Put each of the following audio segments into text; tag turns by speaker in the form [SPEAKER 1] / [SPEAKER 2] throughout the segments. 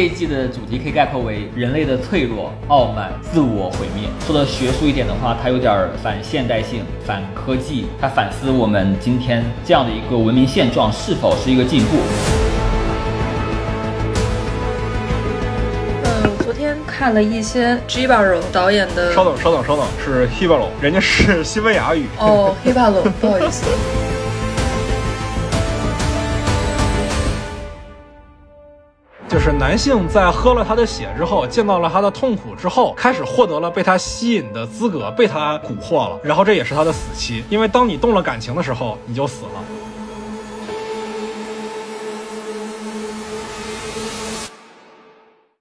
[SPEAKER 1] 这一季的主题可以概括为人类的脆弱、傲慢、自我毁灭。说的学术一点的话，它有点反现代性、反科技，它反思我们今天这样的一个文明现状是否是一个进步。
[SPEAKER 2] 嗯，昨天看了一些 Gibaro 导演的。
[SPEAKER 3] 稍等，稍等，稍等，是 Hibaro，人家是西班牙语。
[SPEAKER 2] 哦，Hibaro，不好意思。
[SPEAKER 3] 就是男性在喝了他的血之后，见到了他的痛苦之后，开始获得了被他吸引的资格，被他蛊惑了。然后这也是他的死期，因为当你动了感情的时候，你就死了。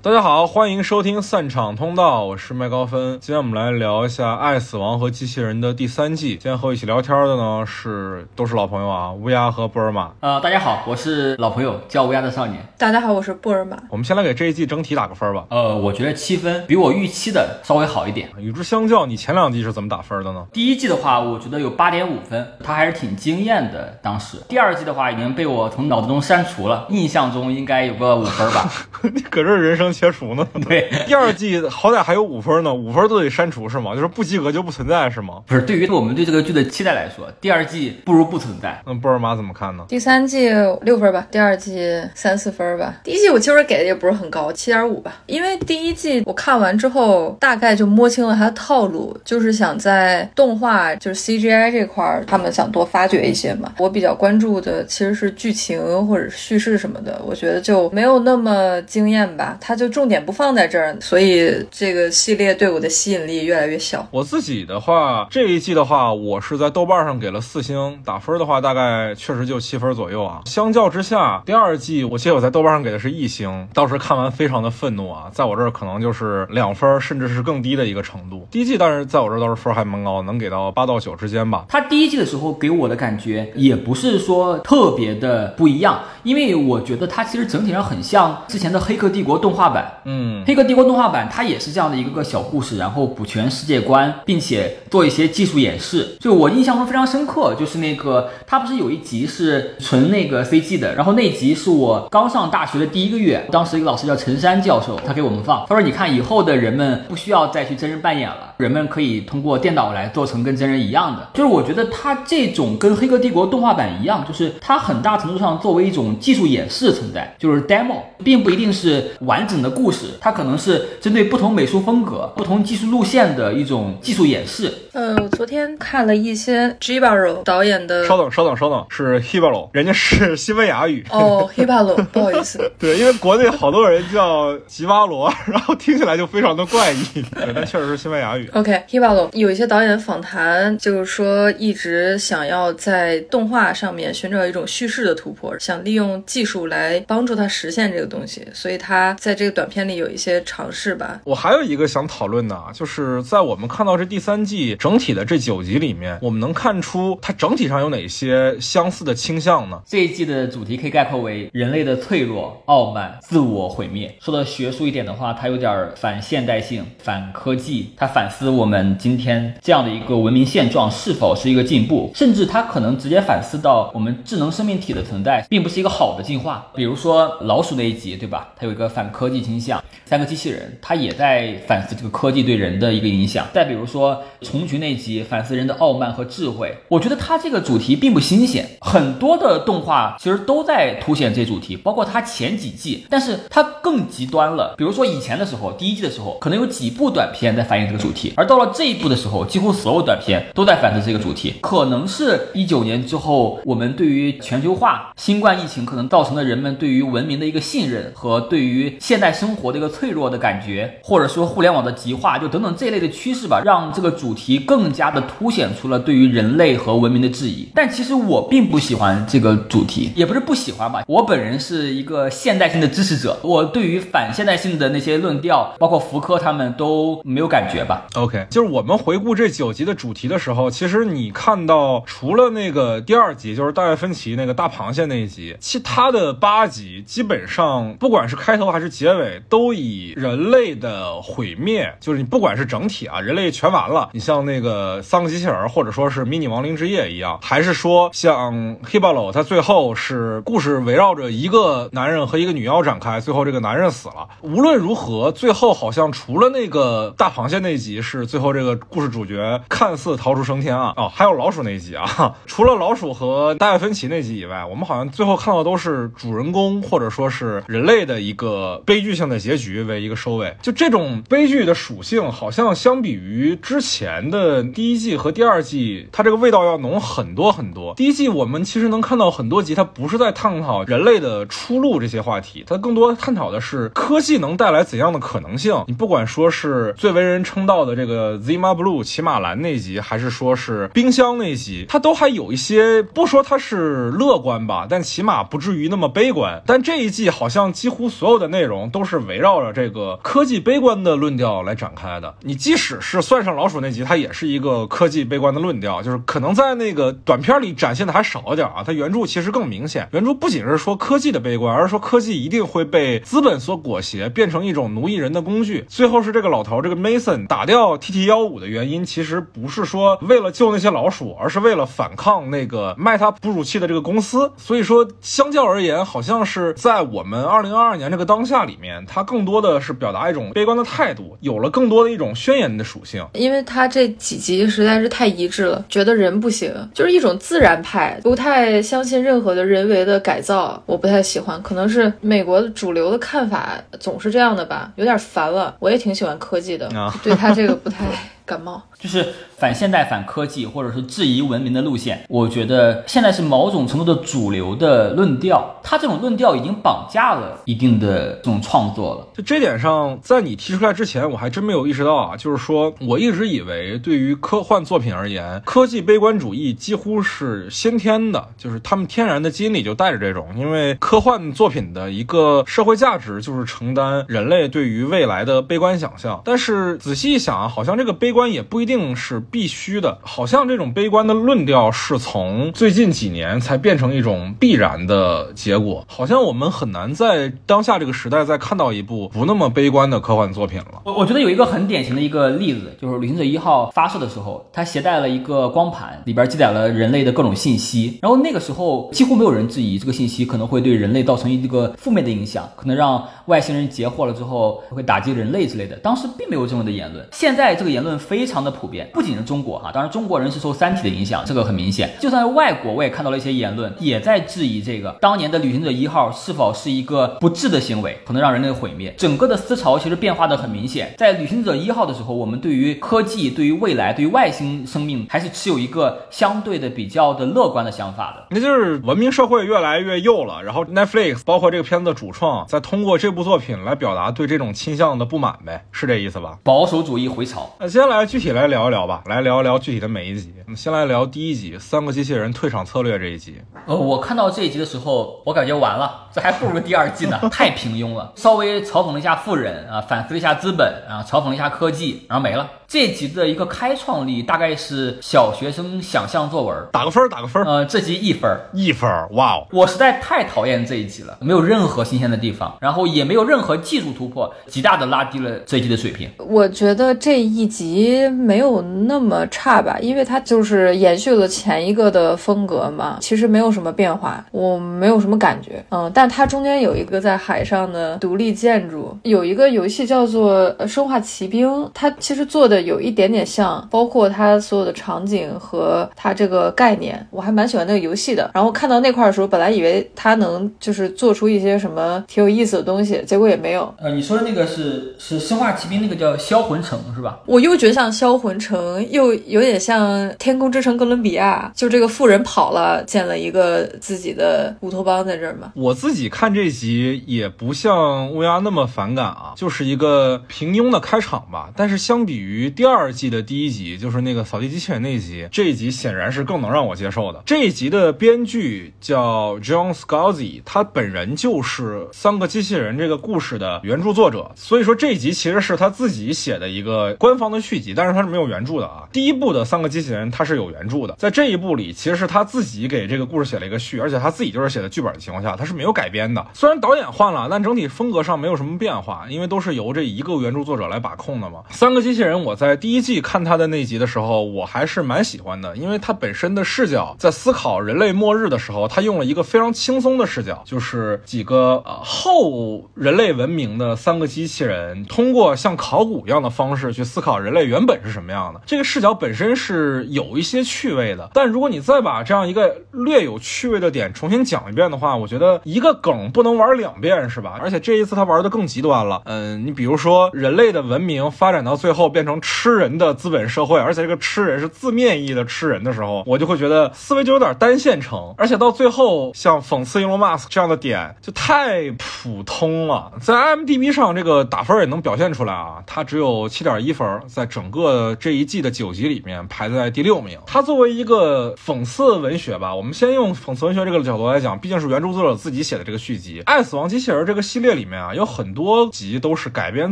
[SPEAKER 3] 大家好，欢迎收听散场通道，我是麦高芬。今天我们来聊一下《爱死亡和机器人》的第三季。今天和我一起聊天的呢是都是老朋友啊，乌鸦和布尔玛。
[SPEAKER 1] 呃，大家好，我是老朋友，叫乌鸦的少年。
[SPEAKER 2] 大家好，我是布尔玛。
[SPEAKER 3] 我们先来给这一季整体打个分吧。
[SPEAKER 1] 呃，我觉得七分，比我预期的稍微好一点。
[SPEAKER 3] 与之相较，你前两季是怎么打分的呢？
[SPEAKER 1] 第一季的话，我觉得有八点五分，它还是挺惊艳的。当时第二季的话已经被我从脑子中删除了，印象中应该有个五分吧。
[SPEAKER 3] 你搁这人生切除呢？
[SPEAKER 1] 对，
[SPEAKER 3] 第二季好歹还有五分呢，五分都得删除是吗？就是不及格就不存在是吗？
[SPEAKER 1] 不是，对于我们对这个剧的期待来说，第二季不如不存在。
[SPEAKER 3] 那波尔玛怎么看呢？
[SPEAKER 2] 第三季六分吧，第二季三四分吧。第一季我其实给的也不是很高，七点五吧。因为第一季我看完之后，大概就摸清了它的套路，就是想在动画就是 CGI 这块儿，他们想多发掘一些嘛。我比较关注的其实是剧情或者叙事什么的，我觉得就没有那么惊艳吧。它就重点不放在。这儿，所以这个系列对我的吸引力越来越小。
[SPEAKER 3] 我自己的话，这一季的话，我是在豆瓣上给了四星，打分的话大概确实就七分左右啊。相较之下，第二季我记得我在豆瓣上给的是一星，当时看完非常的愤怒啊，在我这儿可能就是两分，甚至是更低的一个程度。第一季但是在我这儿倒是分还蛮高，能给到八到九之间吧。
[SPEAKER 1] 他第一季的时候给我的感觉也不是说特别的不一样，因为我觉得它其实整体上很像之前的《黑客帝国》动画版，
[SPEAKER 3] 嗯。
[SPEAKER 1] 黑客帝国动画版它也是这样的一个个小故事，然后补全世界观，并且做一些技术演示。就我印象中非常深刻，就是那个它不是有一集是纯那个 CG 的，然后那集是我刚上大学的第一个月，当时一个老师叫陈山教授，他给我们放，他说你看以后的人们不需要再去真人扮演了，人们可以通过电脑来做成跟真人一样的。就是我觉得它这种跟黑客帝国动画版一样，就是它很大程度上作为一种技术演示存在，就是 demo，并不一定是完整的故事，它。可能是针对不同美术风格、不同技术路线的一种技术演示。
[SPEAKER 2] 呃，我昨天看了一些 Gibaro 导演的。
[SPEAKER 3] 稍等，稍等，稍等，是 Hibaro，人家是西班牙语。
[SPEAKER 2] 哦，Hibaro，不好意思。
[SPEAKER 3] 对，因为国内好多人叫吉巴罗，然后听起来就非常的怪异。对，但确实是西班牙语。
[SPEAKER 2] OK，Hibaro 有一些导演访谈，就是说一直想要在动画上面寻找一种叙事的突破，想利用技术来帮助他实现这个东西，所以他在这个短片里有一些。尝试吧。
[SPEAKER 3] 我还有一个想讨论的啊，就是在我们看到这第三季整体的这九集里面，我们能看出它整体上有哪些相似的倾向呢？
[SPEAKER 1] 这一季的主题可以概括为人类的脆弱、傲慢、自我毁灭。说的学术一点的话，它有点反现代性、反科技，它反思我们今天这样的一个文明现状是否是一个进步，甚至它可能直接反思到我们智能生命体的存在并不是一个好的进化。比如说老鼠那一集，对吧？它有一个反科技倾向。三个机器人，它也在反思这个科技对人的一个影响。再比如说虫群那集，反思人的傲慢和智慧。我觉得它这个主题并不新鲜，很多的动画其实都在凸显这主题，包括它前几季，但是它更极端了。比如说以前的时候，第一季的时候，可能有几部短片在反映这个主题，而到了这一部的时候，几乎所有短片都在反思这个主题。可能是一九年之后，我们对于全球化、新冠疫情可能造成的人们对于文明的一个信任和对于现代生活的一个。脆弱的感觉，或者说互联网的极化，就等等这一类的趋势吧，让这个主题更加的凸显出了对于人类和文明的质疑。但其实我并不喜欢这个主题，也不是不喜欢吧。我本人是一个现代性的支持者，我对于反现代性的那些论调，包括福柯他们都没有感觉吧。
[SPEAKER 3] OK，就是我们回顾这九集的主题的时候，其实你看到除了那个第二集，就是大卫芬奇那个大螃蟹那一集，其他的八集基本上不管是开头还是结结尾都以人类的毁灭，就是你不管是整体啊，人类全完了，你像那个三个机器人，或者说是迷你亡灵之夜一样，还是说像 Hibalo，他最后是故事围绕着一个男人和一个女妖展开，最后这个男人死了。无论如何，最后好像除了那个大螃蟹那集是最后这个故事主角看似逃出升天啊，哦，还有老鼠那集啊，除了老鼠和大卫芬奇那集以外，我们好像最后看到都是主人公或者说是人类的一个悲悲剧性的结局为一个收尾。就这种悲剧的属性，好像相比于之前的第一季和第二季，它这个味道要浓很多很多。第一季我们其实能看到很多集，它不是在探讨人类的出路这些话题，它更多探讨的是科技能带来怎样的可能性。你不管说是最为人称道的这个 Zima Blue 骑马蓝那集，还是说是冰箱那集，它都还有一些不说它是乐观吧，但起码不至于那么悲观。但这一季好像几乎所有的内容都是围绕着这个科技悲观的论调来展开的。你即使是算上老鼠那集，它也是一个科技悲观的论调，就是可能在那个短片里展现的还少一点啊。它原著其实更明显，原著不仅是说科技的悲观，而是说科技一定会被资本所裹挟，变成一种奴役人的工具。最后是这个老头这个 Mason 打掉 TT 幺五的原因，其实不是说为了救那些老鼠，而是为了反抗那个卖他哺乳器的这个公司。所以说，相较而言，好像是在我们二零二二年这个当下里面，它更多的是表达一种悲观的态度，有了更多的一种宣言的属性。
[SPEAKER 2] 因为它这几集实在是太一致了，觉得人不行，就是一种自然派，不太相信任何的人为的改造，我不太喜欢。可能是美国的主流的看法总是这样的吧，有点烦了。我也挺喜欢科技的，
[SPEAKER 3] 啊
[SPEAKER 2] 对它这个不太感冒。
[SPEAKER 1] 就是反现代、反科技，或者是质疑文明的路线。我觉得现在是某种程度的主流的论调，它这种论调已经绑架了一定的这种创作了。
[SPEAKER 3] 就这点上，在你提出来之前，我还真没有意识到啊。就是说我一直以为，对于科幻作品而言，科技悲观主义几乎是先天的，就是他们天然的基因里就带着这种。因为科幻作品的一个社会价值就是承担人类对于未来的悲观想象。但是仔细一想啊，好像这个悲观观也不一定是必须的，好像这种悲观的论调是从最近几年才变成一种必然的结果。好像我们很难在当下这个时代再看到一部不那么悲观的科幻作品了。
[SPEAKER 1] 我我觉得有一个很典型的一个例子，就是旅行者一号发射的时候，它携带了一个光盘，里边记载了人类的各种信息。然后那个时候几乎没有人质疑这个信息可能会对人类造成一个负面的影响，可能让外星人截获了之后会打击人类之类的。当时并没有这样的言论，现在这个言论非常的普遍，不仅是中国哈，当然中国人是受《三体》的影响，这个很明显。就算是外国，我也看到了一些言论，也在质疑这个当年的旅行者一号是否是一个不智的行为，可能让人类毁灭。整个的思潮其实变化的很明显。在旅行者一号的时候，我们对于科技、对于未来、对于外星生命，还是持有一个相对的比较的乐观的想法的。
[SPEAKER 3] 那就是文明社会越来越右了，然后 Netflix 包括这个片子的主创，在通过这部作品来表达对这种倾向的不满呗，是这意思吧？
[SPEAKER 1] 保守主义回潮，
[SPEAKER 3] 那接下来具体来聊一聊吧，来聊一聊具体的每一集。我们先来聊第一集《三个机器人退场策略》这一集。
[SPEAKER 1] 呃，我看到这一集的时候，我感觉完了，这还不如第二季呢，太平庸了。稍微嘲讽了一下富人啊，反思了一下资本啊，嘲讽了一下科技，然后没了。这集的一个开创力大概是小学生想象作文，
[SPEAKER 3] 打个分儿，打个分儿，
[SPEAKER 1] 呃，这集一分儿。
[SPEAKER 3] 一分儿，哇哦！
[SPEAKER 1] 我实在太讨厌这一集了，没有任何新鲜的地方，然后也没有任何技术突破，极大的拉低了这一集的水平。
[SPEAKER 2] 我觉得这一集没有那么差吧，因为它就是延续了前一个的风格嘛，其实没有什么变化，我没有什么感觉。嗯，但它中间有一个在海上的独立建筑，有一个游戏叫做呃《生化奇兵》，它其实做的有一点点像，包括它所有的场景和它这个概念，我还蛮喜欢那个游戏的。然后看到那块儿的时候，本来以为它能就是做出一些什么挺有意思的东西，结果也没有。
[SPEAKER 1] 呃，你说的那个是是生化奇兵那个叫销魂城是吧？
[SPEAKER 2] 我又觉像销魂城，又有点像天空之城哥伦比亚，就这个富人跑了，建了一个自己的乌托邦在这儿嘛。
[SPEAKER 3] 我自己看这集也不像乌鸦那么反感啊，就是一个平庸的开场吧。但是相比于第二季的第一集，就是那个扫地机器人那一集，这一集显然是更能让我接受的。这一集的编剧叫 John Scalzi，他本人就是《三个机器人》这个故事的原著作者，所以说这一集其实是他自己写的一个官方的续但是它是没有原著的啊。第一部的三个机器人它是有原著的，在这一部里其实是他自己给这个故事写了一个序，而且他自己就是写的剧本的情况下，他是没有改编的。虽然导演换了，但整体风格上没有什么变化，因为都是由这一个原著作者来把控的嘛。三个机器人，我在第一季看他的那集的时候，我还是蛮喜欢的，因为它本身的视角在思考人类末日的时候，他用了一个非常轻松的视角，就是几个呃后人类文明的三个机器人，通过像考古一样的方式去思考人类原本是什么样的。这个视角本身是有一些趣味的，但如果你再把这样一个略有趣味的点重新讲一遍的话，我觉得一个梗不能玩两遍，是吧？而且这一次他玩的更极端了。嗯，你比如说人类的文明发展到最后变成吃人的资本社会，而且这个吃人是字面意义的吃人的时候，我就会觉得思维就有点单线程，而且到最后像讽刺 Elon Musk 这样的点就太普通了。在 IMDB 上这个打分也能表现出来啊，它只有七点一分，在整整个这一季的九集里面排在第六名。它作为一个讽刺文学吧，我们先用讽刺文学这个角度来讲，毕竟是原著作者自己写的这个续集《爱死亡机器人》这个系列里面啊，有很多集都是改编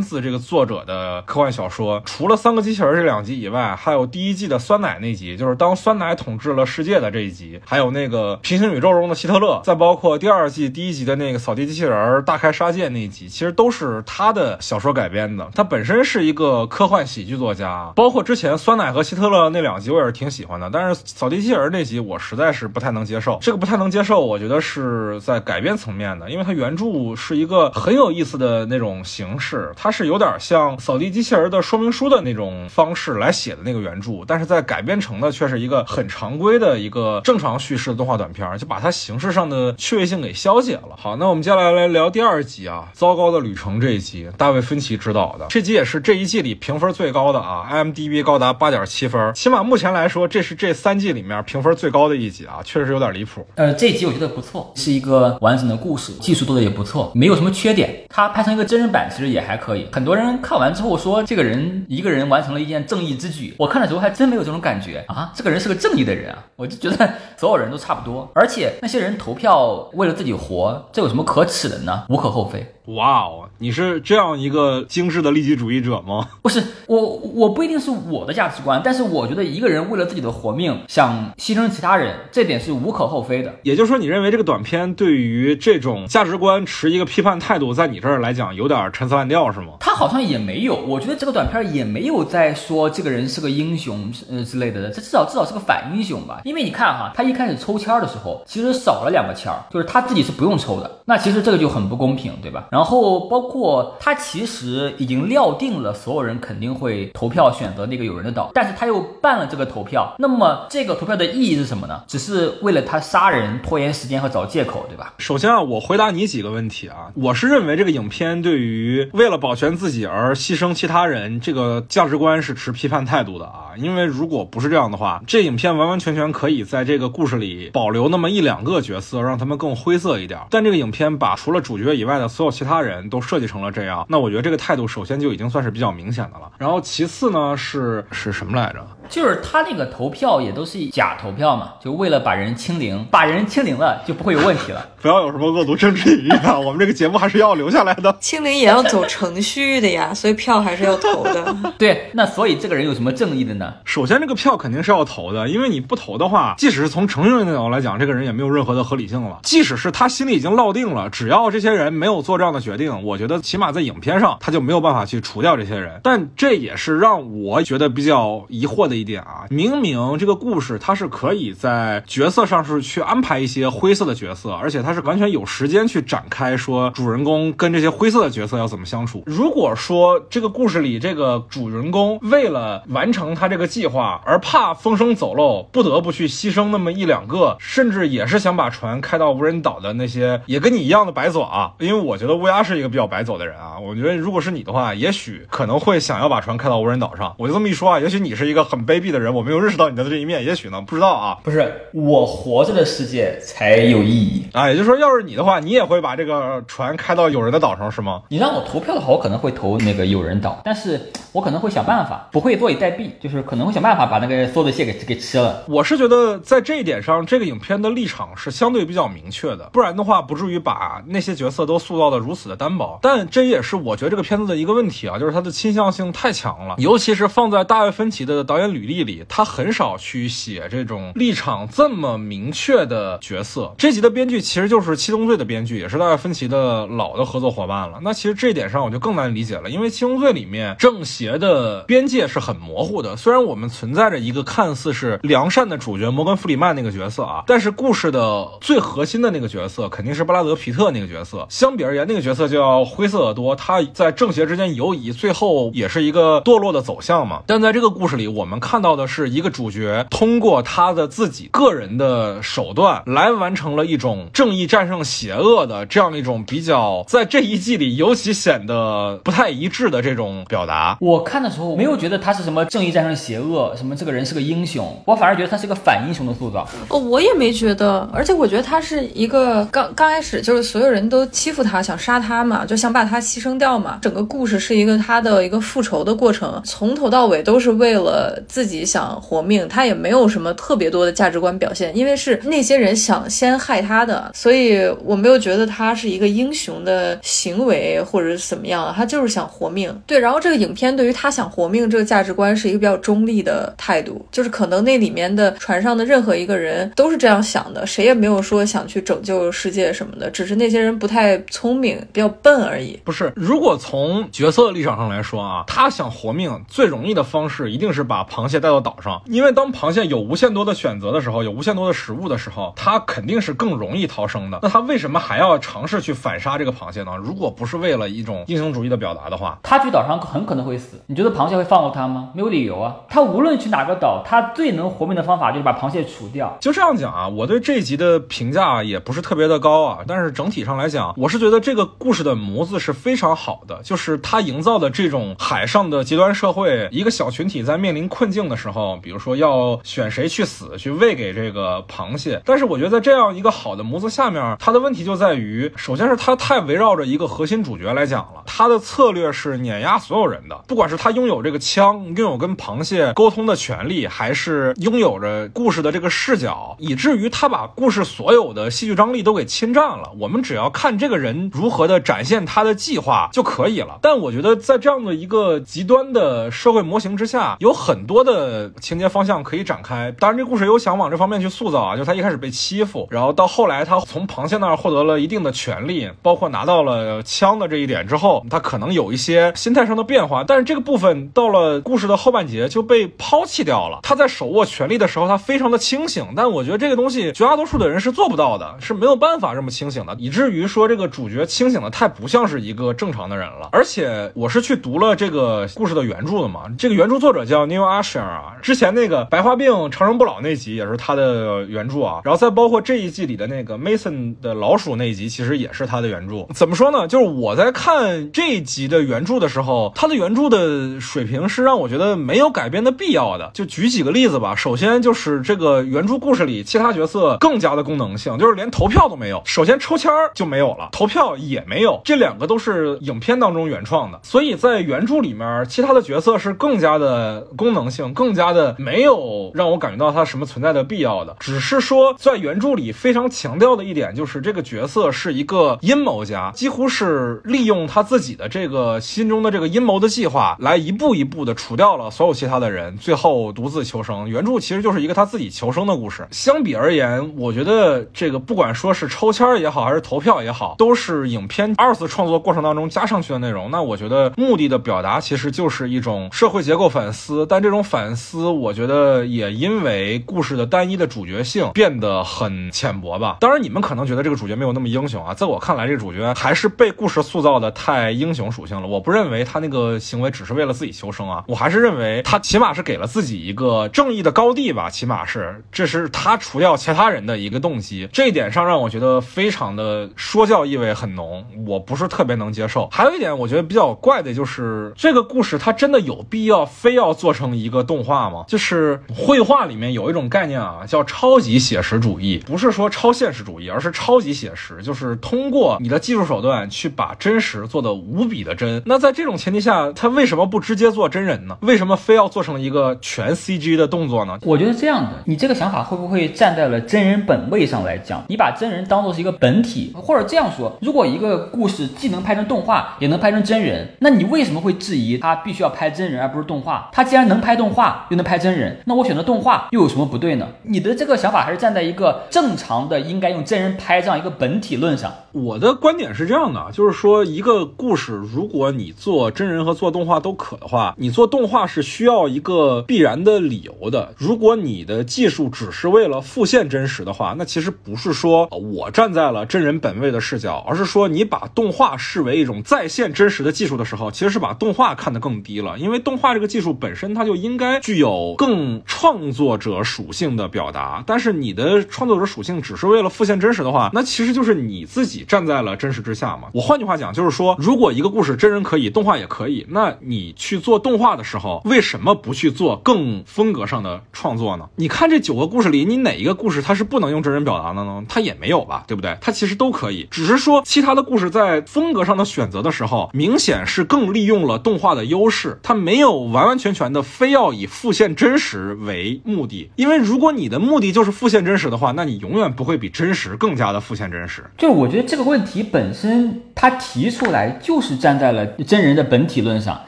[SPEAKER 3] 自这个作者的科幻小说。除了三个机器人这两集以外，还有第一季的酸奶那集，就是当酸奶统治了世界的这一集，还有那个平行宇宙中的希特勒，再包括第二季第一集的那个扫地机器人大开杀戒那一集，其实都是他的小说改编的。他本身是一个科幻喜剧作家，家包括之前酸奶和希特勒那两集我也是挺喜欢的，但是扫地机器人那集我实在是不太能接受。这个不太能接受，我觉得是在改编层面的，因为它原著是一个很有意思的那种形式，它是有点像扫地机器人的说明书的那种方式来写的那个原著，但是在改编成的却是一个很常规的一个正常叙事的动画短片，就把它形式上的趣味性给消解了。好，那我们接下来来聊第二集啊，糟糕的旅程这一集，大卫芬奇执导的，这集也是这一季里评分最高的啊，IMDB 高达八点七分，起码目前来说，这是这三季里面评分最高的一集啊，确实有点离谱。
[SPEAKER 1] 呃，这一集我觉得不错，是一个完整的故事，技术做的也不错，没有什么缺点。它拍成一个真人版其实也还可以。很多人看完之后说，这个人一个人完成了一件正义之举。我看的时候还真没有这种感觉啊，这个人是个正义的人啊，我就觉得 所有人都差不多。而且那些人投票为了自己活，这有什么可耻的呢？无可厚非。
[SPEAKER 3] 哇哦，你是这样一个精致的利己主义者吗？
[SPEAKER 1] 不是我，我不一定是我的价值观，但是我觉得一个人为了自己的活命想牺牲其他人，这点是无可厚非的。
[SPEAKER 3] 也就是说，你认为这个短片对于这种价值观持一个批判态度，在你这儿来讲有点陈词滥调，是吗？
[SPEAKER 1] 他好像也没有，我觉得这个短片也没有在说这个人是个英雄呃之类的，这至少至少是个反英雄吧。因为你看哈，他一开始抽签的时候，其实少了两个签儿，就是他自己是不用抽的，那其实这个就很不公平，对吧？然后包括他其实已经料定了所有人肯定会投票选择那个有人的岛，但是他又办了这个投票，那么这个投票的意义是什么呢？只是为了他杀人拖延时间和找借口，对吧？
[SPEAKER 3] 首先啊，我回答你几个问题啊，我是认为这个影片对于为了保全自己而牺牲其他人这个价值观是持批判态度的啊，因为如果不是这样的话，这影片完完全全可以在这个故事里保留那么一两个角色，让他们更灰色一点。但这个影片把除了主角以外的所有其他人都设计成了这样，那我觉得这个态度首先就已经算是比较明显的了。然后其四呢是是什么来着？
[SPEAKER 1] 就是他那个投票也都是假投票嘛，就为了把人清零，把人清零了就不会有问题了。
[SPEAKER 3] 不要有什么恶毒政治隐喻啊！我们这个节目还是要留下来的。
[SPEAKER 2] 清零也要走程序的呀，所以票还是要投的。
[SPEAKER 1] 对，那所以这个人有什么正义的呢？
[SPEAKER 3] 首先，这个票肯定是要投的，因为你不投的话，即使是从程序的角度来讲，这个人也没有任何的合理性了。即使是他心里已经落定了，只要这些人没有做这样的决定，我觉得起码在影片上他就没有办法去除掉这些人。但这也是让我觉得比较疑惑的一点啊！明明这个故事它是可以在角色上是去安排一些灰色的角色，而且它是完全有时间去展开说主人公跟这些灰色的角色要怎么相处。如果说这个故事里这个主人公为了完成他这个计划而怕风声走漏，不得不去牺牲那么一两个，甚至也是想把船开到无人岛的那些也跟你一样的白左啊，因为我觉得乌鸦是一个比较白左的人啊，我觉得如果是你的话，也许可能会想要把船开到无人岛上。我就这么一说啊，也许你是一个很卑鄙的人，我没有认识到你的这一面，也许呢，不知道啊。
[SPEAKER 1] 不是我活着的世界才有意义。
[SPEAKER 3] 啊，也就是说，要是你的话，你也会把这个船开到有人的岛上，是吗？
[SPEAKER 1] 你让我投票的话，我可能会投那个有人岛，但是我可能会想办法，不会坐以待毙，就是可能会想办法把那个所有的蟹给给吃了。
[SPEAKER 3] 我是觉得在这一点上，这个影片的立场是相对比较明确的，不然的话，不至于把那些角色都塑造的如此的单薄。但这也是我觉得这个片子的一个问题啊，就是它的倾向性太强了，尤其是放在大卫芬奇的导演履历里，他很少去写这种立场这么明确的角色。这集的编剧其实就是《七宗罪》的编剧，也是大卫芬奇的老的合作伙伴了。那其实这一点上我就更难理解了，因为《七宗罪》里面正邪的边界是很模糊的。虽然我们存在着一个看似是良善的主角摩根·弗里曼那个角色啊，但是故事的最核心的那个角色肯定是布拉德·皮特那个角色。相比而言，那个角色叫灰色耳朵，他在正邪之间游移，最后也是一个堕落的走向嘛。但在这个故事里，我们看看到的是一个主角通过他的自己个人的手段来完成了一种正义战胜邪恶的这样一种比较，在这一季里尤其显得不太一致的这种表达。
[SPEAKER 1] 我看的时候没有觉得他是什么正义战胜邪恶，什么这个人是个英雄，我反而觉得他是个反英雄的塑造。
[SPEAKER 2] 哦，我也没觉得，而且我觉得他是一个刚刚开始就是所有人都欺负他，想杀他嘛，就想把他牺牲掉嘛。整个故事是一个他的一个复仇的过程，从头到尾都是为了自己想活命，他也没有什么特别多的价值观表现，因为是那些人想先害他的，所以我没有觉得他是一个英雄的行为或者怎么样，他就是想活命。对，然后这个影片对于他想活命这个价值观是一个比较中立的态度，就是可能那里面的船上的任何一个人都是这样想的，谁也没有说想去拯救世界什么的，只是那些人不太聪明，比较笨而已。
[SPEAKER 3] 不是，如果从角色的立场上来说啊，他想活命最容易的方式一定是把螃蟹带到岛上，因为当螃蟹有无限多的选择的时候，有无限多的食物的时候，它肯定是更容易逃生的。那它为什么还要尝试去反杀这个螃蟹呢？如果不是为了一种英雄主义的表达的话，
[SPEAKER 1] 它去岛上很可能会死，你觉得螃蟹会放过它吗？没有理由啊。它无论去哪个岛，它最能活命的方法就是把螃蟹除掉。
[SPEAKER 3] 就这样讲啊，我对这一集的评价也不是特别的高啊，但是整体上来讲，我是觉得这个故事的模子是非常好的，就是它营造的这种海上的极端社会，一个小群体在面临困境的时候，比如说要选谁去死，去喂给这个螃蟹。但是我觉得在这样一个好的模子下面，它的问题就在于，首先是它太围绕着一个核心主角来讲了，他的策略是碾压所有人的，不管是他拥有这个枪，拥有跟螃蟹沟通的权利，还是拥有着故事的这个视角，以至于他把故事所有的戏剧张力都给侵占了。我们只要看这个人如何的展现他的计划就可以了。但我觉得在这样的一个极端的社会模型之下，有很多多的情节方向可以展开。当然，这故事有想往这方面去塑造啊，就他一开始被欺负，然后到后来他从螃蟹那儿获得了一定的权利，包括拿到了枪的这一点之后，他可能有一些心态上的变化。但是这个部分到了故事的后半节就被抛弃掉了。他在手握权力的时候，他非常的清醒，但我觉得这个东西绝大多数的人是做不到的，是没有办法这么清醒的，以至于说这个主角清醒的太不像是一个正常的人了。而且我是去读了这个故事的原著的嘛，这个原著作者叫 Neil 啊，之前那个白化病长生不老那集也是他的原著啊，然后再包括这一季里的那个 Mason 的老鼠那一集，其实也是他的原著。怎么说呢？就是我在看这一集的原著的时候，他的原著的水平是让我觉得没有改编的必要的。就举几个例子吧，首先就是这个原著故事里其他角色更加的功能性，就是连投票都没有。首先抽签儿就没有了，投票也没有，这两个都是影片当中原创的，所以在原著里面，其他的角色是更加的功能性，更加的没有让我感觉到他什么存在的必要的。只是说在原著里非常强调的一点就是这个角色是一个阴谋家，几乎是利用他自己的这个心中的这个阴谋的计划来一步一步的除掉了所有其他的人，最后独自求生。原著其实就是一个他自己求生的故事。相比而言，我觉得这个不管说是抽签也好，还是投票也好，都是影片二次创作过程当中加上去的内容。那我觉得目的的表达其实就是一种社会结构反思，但这种反思，我觉得也因为故事的单一的主角性变得很浅薄吧。当然，你们可能觉得这个主角没有那么英雄啊，在我看来，这个主角还是被故事塑造的太英雄属性了。我不认为他那个行为只是为了自己求生啊，我还是认为他起码是给了自己一个正义的高地吧，起码是这是他除掉其他人的一个动机。这一点上让我觉得非常的说教意味很浓，我不是特别能接受。还有一点我觉得比较怪的就是这个故事，它真的有必要非要做成一个个动画吗？就是绘画里面有一种概念啊，叫超级写实主义，不是说超现实主义，而是超级写实，就是通过你的技术手段去把真实做的无比的真。那在这种前提下，他为什么不直接做真人呢？为什么非要做成一个全 CG 的动作呢？
[SPEAKER 1] 我觉得这样的，你这个想法会不会站在了真人本位上来讲？你把真人当做是一个本体，或者这样说，如果一个故事既能拍成动画，也能拍成真人，那你为什么会质疑他必须要拍真人而不是动画？他既然能拍动动画，又能拍真人，那我选择动画又有什么不对呢？你的这个想法还是站在一个正常的应该用真人拍这样一个本体论上。
[SPEAKER 3] 我的观点是这样的，就是说一个故事，如果你做真人和做动画都可的话，你做动画是需要一个必然的理由的。如果你的技术只是为了复现真实的话，那其实不是说我站在了真人本位的视角，而是说你把动画视为一种再现真实的技术的时候，其实是把动画看得更低了。因为动画这个技术本身它就应该具有更创作者属性的表达，但是你的创作者属性只是为了复现真实的话，那其实就是你自己站在了真实之下嘛。我换句话讲，就是说，如果一个故事真人可以，动画也可以，那你去做动画的时候，为什么不去做更风格上的创作呢？你看这九个故事里，你哪一个故事它是不能用真人表达的呢？它也没有吧，对不对？它其实都可以，只是说其他的故事在风格上的选择的时候，明显是更利用了动画的优势，它没有完完全全的非要以复现真实为目的。因为如果你的目的就是复现真实的话，那你永远不会比真实更加的复现真实。
[SPEAKER 1] 就我觉得这个问题本身，他提出来就是站在了真人的本体论上。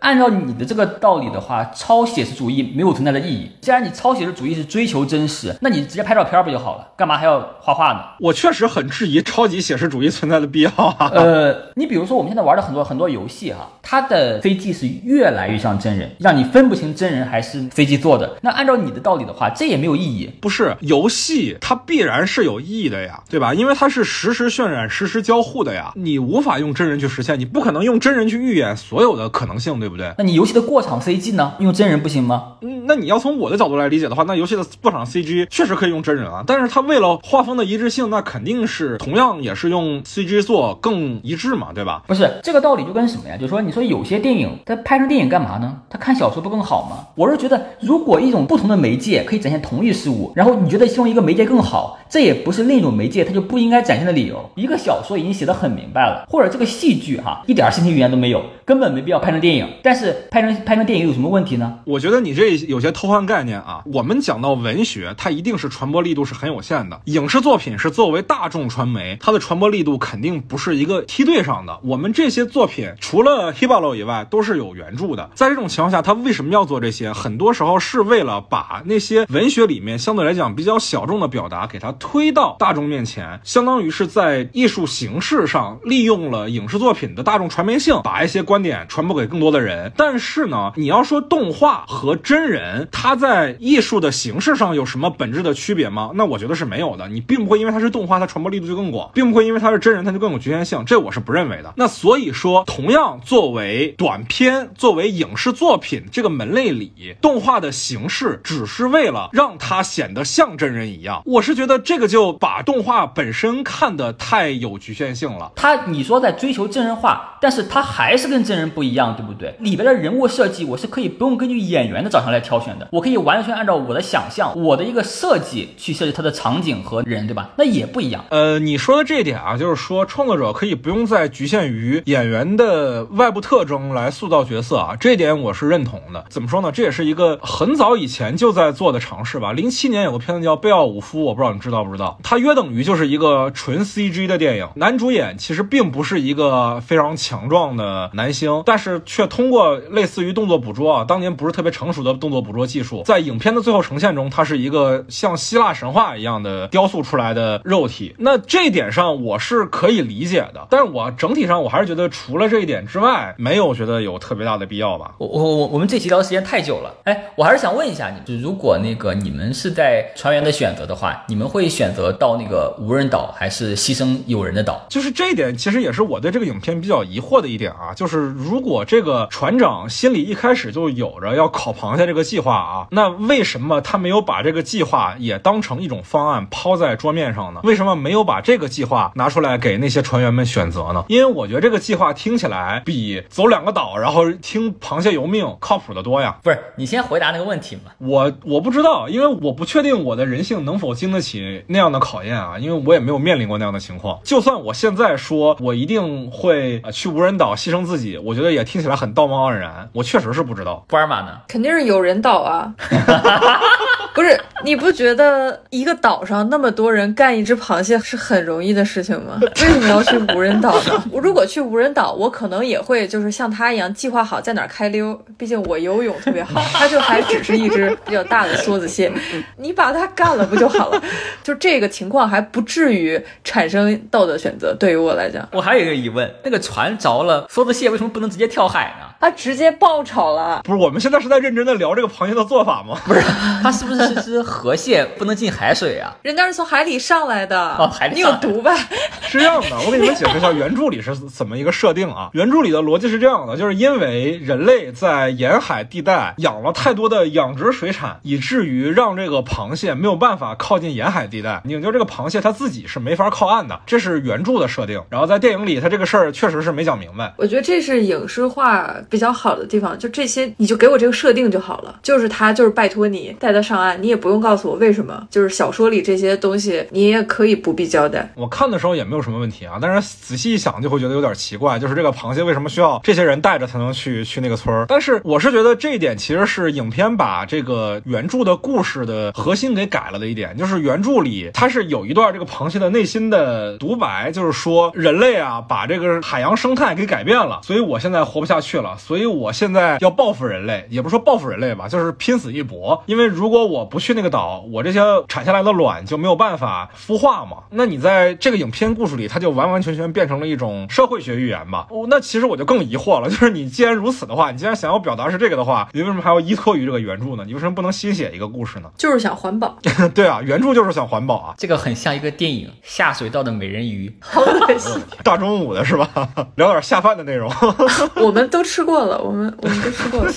[SPEAKER 1] 按照你的这个道理的话，超写实主义没有存在的意义。既然你超写实主义是追求真实，那你直接拍照片不就好了？干嘛还要画画呢？
[SPEAKER 3] 我确实很质疑超级写实主义存在的必要啊。
[SPEAKER 1] 呃，你比如说我们现在玩的很多很多游戏哈，它的飞机是越来越像真人，让你分不清真人还是飞机做的。那按照你的道理的话，这也没有意义。
[SPEAKER 3] 不是游戏，它必然是有意义的呀，对吧？因为它是实时渲染、实时交互的呀，你无法用真人去实现，你不可能用真人去预演所有的可能性，对不对？
[SPEAKER 1] 那你游戏的过场 CG 呢？用真人不行吗？
[SPEAKER 3] 嗯，那你要从我的角度来理解的话，那游戏的过场 CG 确实可以用真人啊，但是它为了画风的一致性，那肯定是同样也是用 CG 做更一致嘛，对吧？
[SPEAKER 1] 不是这个道理就跟什么呀？就是说，你说有些电影它拍成电影干嘛呢？它看小说不更好吗？我是觉得，如果一种不同的媒介可以展现同一事物，然后你觉得其中一个媒介更好，这也不是另一种媒介它就不应该展现的理由。一个小说已经写得很明白了，或者这个戏剧哈一点身体语言都没有，根本没必要拍成电影。但是拍成拍成电影有什么问题呢？
[SPEAKER 3] 我觉得你这有些偷换概念啊。我们讲到文学，它一定是传播力度是很有限的。影视作品是作为大众传媒，它的传播力度肯定不是一个梯队上的。我们这些作品除了 Hibalo 以外，都是有原著的。在这种情况下，他为什么要做这些？很多时候是为了把那些文学里面相对来讲比较小众的表达，给它推到大众面前，相当于是在艺术形式上利用了影视作品的大众传媒性，把一些关观点传播给更多的人。但是呢，你要说动画和真人，它在艺术的形式上有什么本质的区别吗？那我觉得是没有的。你并不会因为它是动画，它传播力度就更广，并不会因为它是真人，它就更有局限性。这我是不认为的。那所以说，同样作为短片，作为影视作品这个门类里，动画的形式只是为了让它显得像真人一样。我是觉得这个就把动画本身看得太有局限性了。
[SPEAKER 1] 他你说在追求真人化，但是他还是跟真人不一样，对不对？里边的人物设计我是可以不用根据演员的长相来挑选的，我可以完全按照我的想象，我的一个设计去设计它的场景和人，对吧？那也不一样。
[SPEAKER 3] 呃，你说的这一点啊，就是说创作者可以不用再局限于演员的外部特征来塑造角色啊，这一点我是认同的。怎么说呢？这也是一个很早以前就在做的尝试吧。零七年有个片子叫《贝奥武夫》，我不知道你知道不知道？它约等于就是一个纯 CG 的电影，男主演其实并不是一个非常强壮的男性星，但是却通过类似于动作捕捉啊，当年不是特别成熟的动作捕捉技术，在影片的最后呈现中，它是一个像希腊神话一样的雕塑出来的肉体。那这一点上我是可以理解的，但是我整体上我还是觉得除了这一点之外，没有觉得有特别大的必要吧。
[SPEAKER 1] 我我我我们这期聊的时间太久了，哎，我还是想问一下你，就如果那个你们是在船员的选择的话，你们会选择到那个无人岛，还是牺牲有人的的岛。
[SPEAKER 3] 就是这一点，其实也是我对这个影片比较疑惑的一点啊。就是如果这个船长心里一开始就有着要烤螃蟹这个计划啊，那为什么他没有把这个计划也当成一种方案抛在桌面上呢？为什么没有把这个计划拿出来给那些船员们选择呢？因为我觉得这个计划听起来比走两个岛，然后听螃蟹由命靠谱的多呀。
[SPEAKER 1] 不是，你先回答那个问题嘛。
[SPEAKER 3] 我我不知道，因为我不确定我的人性能否经得起那样的考验啊，因为我也没有面临过那样的情况。就算我现在说我一定会呃去无人岛牺牲自己，我觉得也听起来很道貌岸然。我确实是不知道。
[SPEAKER 1] 布尔玛呢？
[SPEAKER 2] 肯定是有人倒啊。不是，你不觉得一个岛上那么多人干一只螃蟹是很容易的事情吗？为什么要去无人岛呢？我 如果去无人岛，我可能也会就是像他一样计划好在哪儿开溜，毕竟我游泳特别好。他就还只是一只比较大的梭子蟹，你把它干了不就好了？就这个情况还不至于产生道德选择。对于我来讲，
[SPEAKER 1] 我还有一个疑问，那个船着了，梭子蟹为什么不能直接跳海呢？
[SPEAKER 2] 它直接爆炒了。
[SPEAKER 3] 不是，我们现在是在认真的聊这个螃蟹的做法吗？
[SPEAKER 1] 不是，它是不是是只河蟹，不能进海水啊？
[SPEAKER 2] 人家是从海里上来的，
[SPEAKER 1] 哦海里
[SPEAKER 2] 你有毒吧？
[SPEAKER 3] 是这样的，我给你们解释一下原著里是怎么一个设定啊？原著里的逻辑是这样的，就是因为人类在沿海地带养了太多的养殖水产，以至于让这个螃蟹没有办法靠近沿海地带，也就这个螃蟹它自己是没法靠岸的，这是原著的设定。然后在电影里，它这个事儿确实是没讲明白。
[SPEAKER 2] 我觉得这是影视化比较好的地方，就这些你就给我这个设定就好了，就是他就是拜托你带他上岸，你也不用告诉我为什么，就是小说里这些东西你也可以不必交代。
[SPEAKER 3] 我看的时候也没有什么问题啊，但是仔细一想就会觉得有点奇怪，就是这个螃蟹为什么需要这些人带着才能去去那个村儿？但是我是觉得这一点其实是影片把这个原著的故事的核心给改了的一点，就是原著里它是有一段这个螃蟹的内心的独白，就是说人类啊把这个海洋生态给改变了，所以我现在活不下去了，所以我现在要报复人类，也不是说报复人类吧，就是拼死一搏，因为如果我不去那个岛，我这些产下来的卵就没有办法孵化嘛。那你在这个影片故事里，它就完完全全变成了一种社会学预言吧。哦，那其实我就更疑惑了，就是你既然如此的话，你既然想要表达是这个的话，你为什么还要依托于这个原著呢？你为什么不能新写一个故事呢？
[SPEAKER 2] 就是想环保，
[SPEAKER 3] 对啊，原著就是想环保啊，
[SPEAKER 1] 这个很像一个电影《下水道的美人鱼》。
[SPEAKER 2] 好恶心。
[SPEAKER 3] 大中午的是吧？聊点下饭的内容。
[SPEAKER 2] 我们都吃过了，我们我们都吃过了。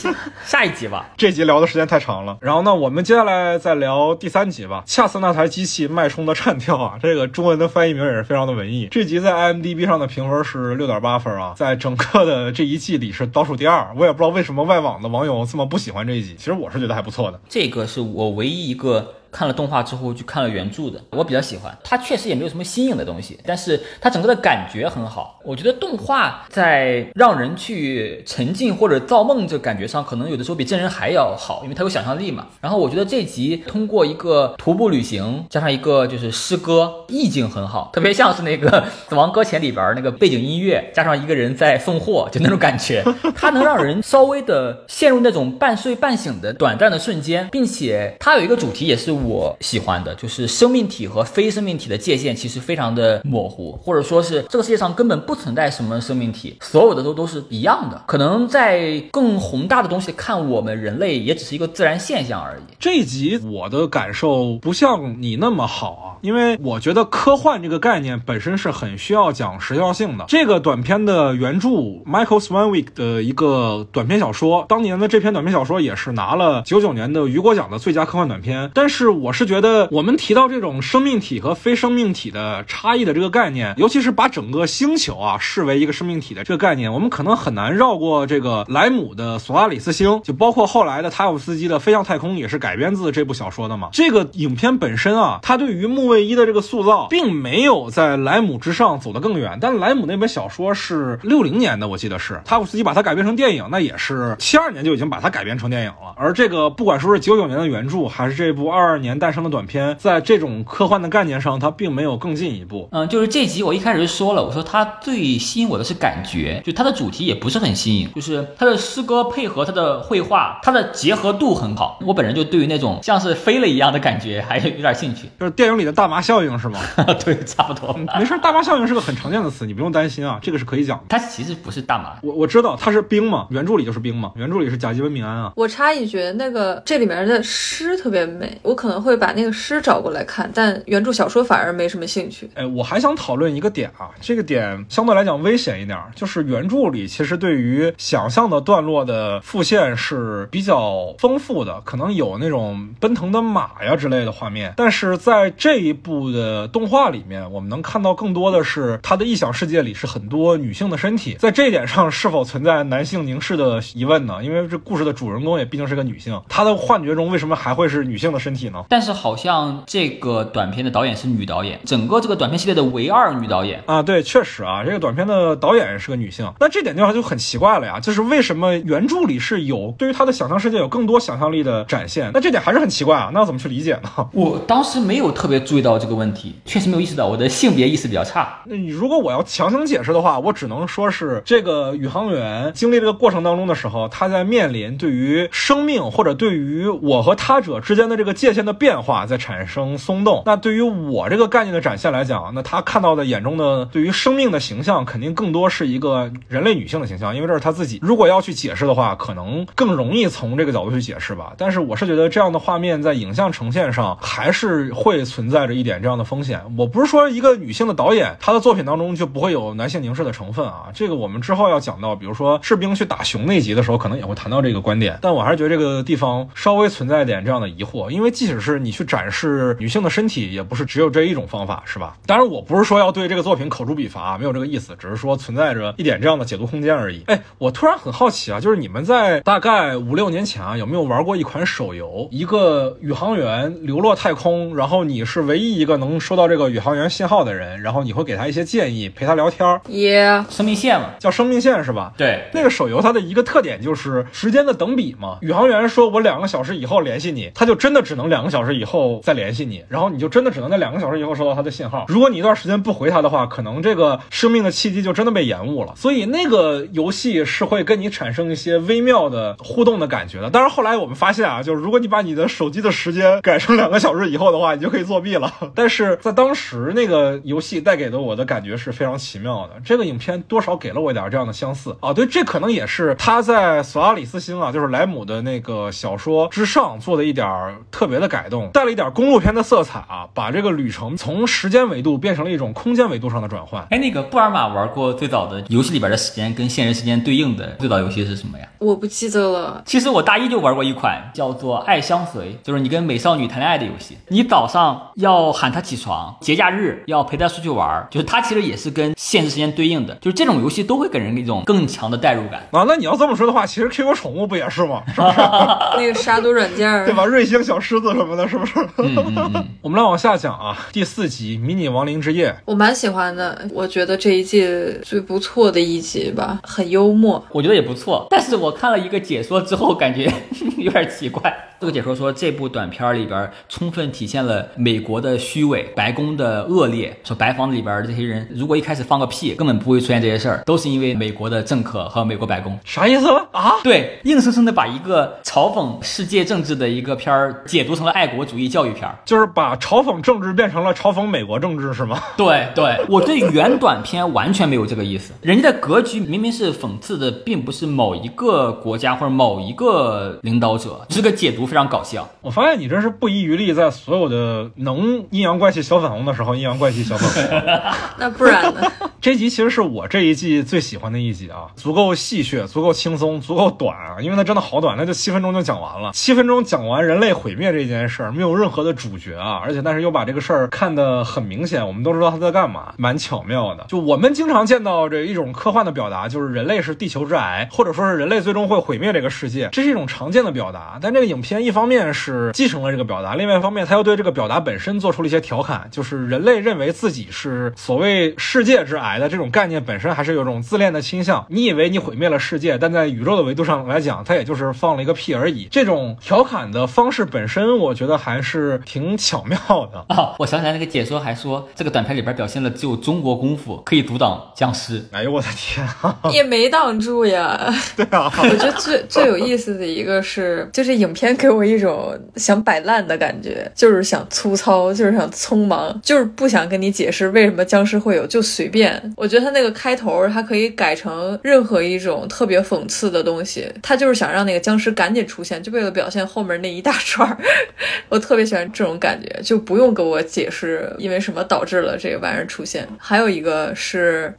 [SPEAKER 1] 下一集吧，
[SPEAKER 3] 这集聊的时间太长了，然后呢，我们接下来再聊第三集吧。恰似那台机器脉冲的颤跳啊，这个中文的翻译名也是非常的文艺。这集在 IMDB 上的评分是六点八分啊，在整个的这一季里是倒数第二。我也不知道为什么外网的网友这么不喜欢这一集，其实我是觉得还不错的。
[SPEAKER 1] 这个是我唯一一个看了动画之后去看了原著的，我比较喜欢。它确实也没有什么新颖的东西，但是它整个的感觉很好。我觉得动画在让人去沉浸或者造梦这感觉上，可能有的时候比真人还要好，因为它有想象力嘛。然后我觉得这集通过一个徒步旅行，加上一个就是诗歌，意境很好，特别像是那个《死亡搁浅》里边那个背景音乐，加上一个人在送货，就那种感觉，它能让人稍微的陷入那种半睡半醒的短暂的瞬间，并且它有一个主题也是我喜欢的，就是生命体和非生命体的界限其实非常的模糊，或者说是这个世界上根本不存在什么生命体，所有的都都是一样的。可能在更宏大的东西看，我们人类也只是一个自然现象而已。
[SPEAKER 3] 这一集我的感受不像你那么好啊，因为我觉得科幻这个概念本身是很需要讲时效性的。这个短片的原著 Michael Swanwick 的一个短篇小说，当年的这篇短篇小说也是拿了九九年的雨果奖的最佳科幻短片。但是我是觉得，我们提到这种生命体和非生命体的差异的这个概念，尤其是把整个星球啊视为一个生命体的这个概念，我们可能很难绕过这个莱姆的索拉里斯星，就包括后来的塔夫斯基的《飞向太空》也是改编自这部小说的嘛。这个影片本身啊，它对于木卫一的这个塑造，并没有在莱姆之上走得更远。但莱姆那本小说是六零年的，我记得是塔夫斯基把它改编成电影，那也是七二年就已经把它改编成电影了。而这个不管说是九九年的原著，还是这部二二年诞生的短片，在这种科幻的概念上，它并没有更进一步。
[SPEAKER 1] 嗯，就是这集我一开始就说了，我说它最吸引我的是感觉，就它的主题也不是很新颖，就是它的诗歌配合它的绘画，它的结合度很好。我本人就对于那种像是飞了一样的感觉还有有点兴趣。
[SPEAKER 3] 就是电影里的大麻效应是吗？
[SPEAKER 1] 对，差不多。
[SPEAKER 3] 没事，大麻效应是个很常见的词，你不用担心啊，这个是可以讲的。
[SPEAKER 1] 它其实不是大麻，
[SPEAKER 3] 我我知道它是冰嘛，原著里就是冰嘛，原著里是甲基苯丙胺啊。
[SPEAKER 2] 我插一句，那个这里面的诗特别美，我可可能会把那个诗找过来看，但原著小说反而没什么兴趣。
[SPEAKER 3] 哎，我还想讨论一个点啊，这个点相对来讲危险一点，就是原著里其实对于想象的段落的复现是比较丰富的，可能有那种奔腾的马呀之类的画面，但是在这一部的动画里面，我们能看到更多的是他的异想世界里是很多女性的身体，在这一点上是否存在男性凝视的疑问呢？因为这故事的主人公也毕竟是个女性，她的幻觉中为什么还会是女性的身体呢？
[SPEAKER 1] 但是好像这个短片的导演是女导演，整个这个短片系列的唯二女导演。
[SPEAKER 3] 啊，对，确实啊，这个短片的导演是个女性，那这点的话就很奇怪了呀，就是为什么原著里是有对于她的想象世界有更多想象力的展现，那这点还是很奇怪啊，那要怎么去理解呢？
[SPEAKER 1] 我当时没有特别注意到这个问题，确实没有意识到我的性别意识比较差。
[SPEAKER 3] 那你如果我要强行解释的话，我只能说是这个宇航员经历这个过程当中的时候，他在面临对于生命或者对于我和他者之间的这个界限的变化在产生松动。那对于我这个概念的展现来讲，那他看到的眼中的对于生命的形象，肯定更多是一个人类女性的形象，因为这是他自己。如果要去解释的话，可能更容易从这个角度去解释吧。但是我是觉得这样的画面在影像呈现上还是会存在着一点这样的风险。我不是说一个女性的导演她的作品当中就不会有男性凝视的成分啊，这个我们之后要讲到，比如说士兵去打熊那集的时候，可能也会谈到这个观点。但我还是觉得这个地方稍微存在一点这样的疑惑，因为即使是你去展示女性的身体，也不是只有这一种方法，是吧？当然，我不是说要对这个作品口诛笔伐，没有这个意思，只是说存在着一点这样的解读空间而已。哎，我突然很好奇啊，就是你们在大概五六年前啊，有没有玩过一款手游，一个宇航员流落太空，然后你是唯一一个能收到这个宇航员信号的人，然后你会给他一些建议，陪他聊天儿，
[SPEAKER 2] 耶、
[SPEAKER 1] 生命线嘛，
[SPEAKER 3] 叫生命线是吧？
[SPEAKER 1] 对，
[SPEAKER 3] 那个手游它的一个特点就是时间的等比嘛。宇航员说：“我两个小时以后联系你。”他就真的只能两两个小时以后再联系你，然后你就真的只能在两个小时以后收到他的信号。如果你一段时间不回他的话，可能这个生命的契机就真的被延误了。所以那个游戏是会跟你产生一些微妙的互动的感觉的。但是后来我们发现啊，就是如果你把你的手机的时间改成两个小时以后的话，你就可以作弊了。但是在当时那个游戏带给的我的感觉是非常奇妙的。这个影片多少给了我一点这样的相似啊。对，这可能也是他在索亚里斯星啊，就是莱姆的那个小说之上做的一点特别的改动，带了一点公路片的色彩啊，把这个旅程从时间维度变成了一种空间维度上的转换。
[SPEAKER 1] 哎，那个布尔玛玩过最早的游戏里边的时间跟现实时间对应的最早游戏是什么呀？
[SPEAKER 2] 我不记得了。
[SPEAKER 1] 其实我大一就玩过一款叫做《爱相随》，就是你跟美少女谈恋爱的游戏。你早上要喊她起床，节假日要陪她出去玩，就是它其实也是跟现实时间对应的。就是这种游戏都会给人一种更强的代入感。
[SPEAKER 3] 啊，那你要这么说的话，其实 QQ 宠物不也是吗？是不是？
[SPEAKER 2] 那个杀毒软件
[SPEAKER 3] 对吧？瑞星小狮子什么的，是不是？
[SPEAKER 1] 嗯嗯嗯，
[SPEAKER 3] 我们来往下讲啊，第四集《迷你亡灵之夜》。
[SPEAKER 2] 我蛮喜欢的，我觉得这一季最不错的一集吧，很幽默。
[SPEAKER 1] 我觉得也不错。但是我看了一个解说之后，感觉 有点奇怪。这个解说说，这部短片里边充分体现了美国的虚伪、白宫的恶劣。说白房子里边这些人，如果一开始放个屁，根本不会出现这些事儿，都是因为美国的政客和美国白宫。
[SPEAKER 3] 啥意思啊？
[SPEAKER 1] 对，硬生生的把一个嘲讽世界政治的一个片儿解读成了爱国主义教育片儿。
[SPEAKER 3] 就是把嘲讽政治变成了嘲讽美国政治，是吗？
[SPEAKER 1] 对对，我对原短片完全没有这个意思。人家的格局明明是讽刺的，并不是某一个国家或者某一个领导者，这个解读非常搞笑。
[SPEAKER 3] 我发现你真是不遗余力，在所有的能阴阳怪气小粉红的时候阴阳怪气小粉红。
[SPEAKER 2] 那不然呢？
[SPEAKER 3] 这集其实是我这一季最喜欢的一集啊，足够戏谑，足够轻松，足够短啊，因为它真的好短，那就七分钟就讲完了。七分钟讲完人类毁灭这件事儿，没有任何的主角啊，而且但是又把这个事儿看得很明显，我们都知道他在干嘛，蛮巧妙的。就我们经常见到这一种科幻的表达，就是人类是地球之癌，或者说是人类最终会毁灭这个世界，这是一种常见的表达。但这个影片一方面是继承了这个表达，另外一方面他又对这个表达本身做出了一些调侃，就是人类认为自己是所谓世界之癌。的这种概念本身还是有种自恋的倾向。你以为你毁灭了世界，但在宇宙的维度上来讲，它也就是放了一个屁而已。这种调侃的方式本身，我觉得还是挺巧妙的。
[SPEAKER 1] 哦，我想起来那个解说还说，这个短片里边表现了只有中国功夫可以阻挡僵尸。
[SPEAKER 3] 哎呦我的天啊！
[SPEAKER 2] 也没挡住呀。
[SPEAKER 3] 对啊，
[SPEAKER 2] 我觉得最最有意思的一个是，就是影片给给我一种想摆烂的感觉，就是想粗糙，就是想匆忙，就是不想跟你解释为什么僵尸会有，就随便。我觉得他那个开头，他可以改成任何一种特别讽刺的东西，他就是想让那个僵尸赶紧出现，就为了表现后面那一大串儿。我特别喜欢这种感觉，就不用给我解释因为什么导致了这个玩意儿出现。还有一个是，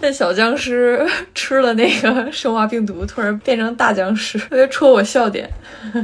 [SPEAKER 2] 那 小僵尸吃了那个生化病毒，突然变成大僵尸，特别戳我笑点。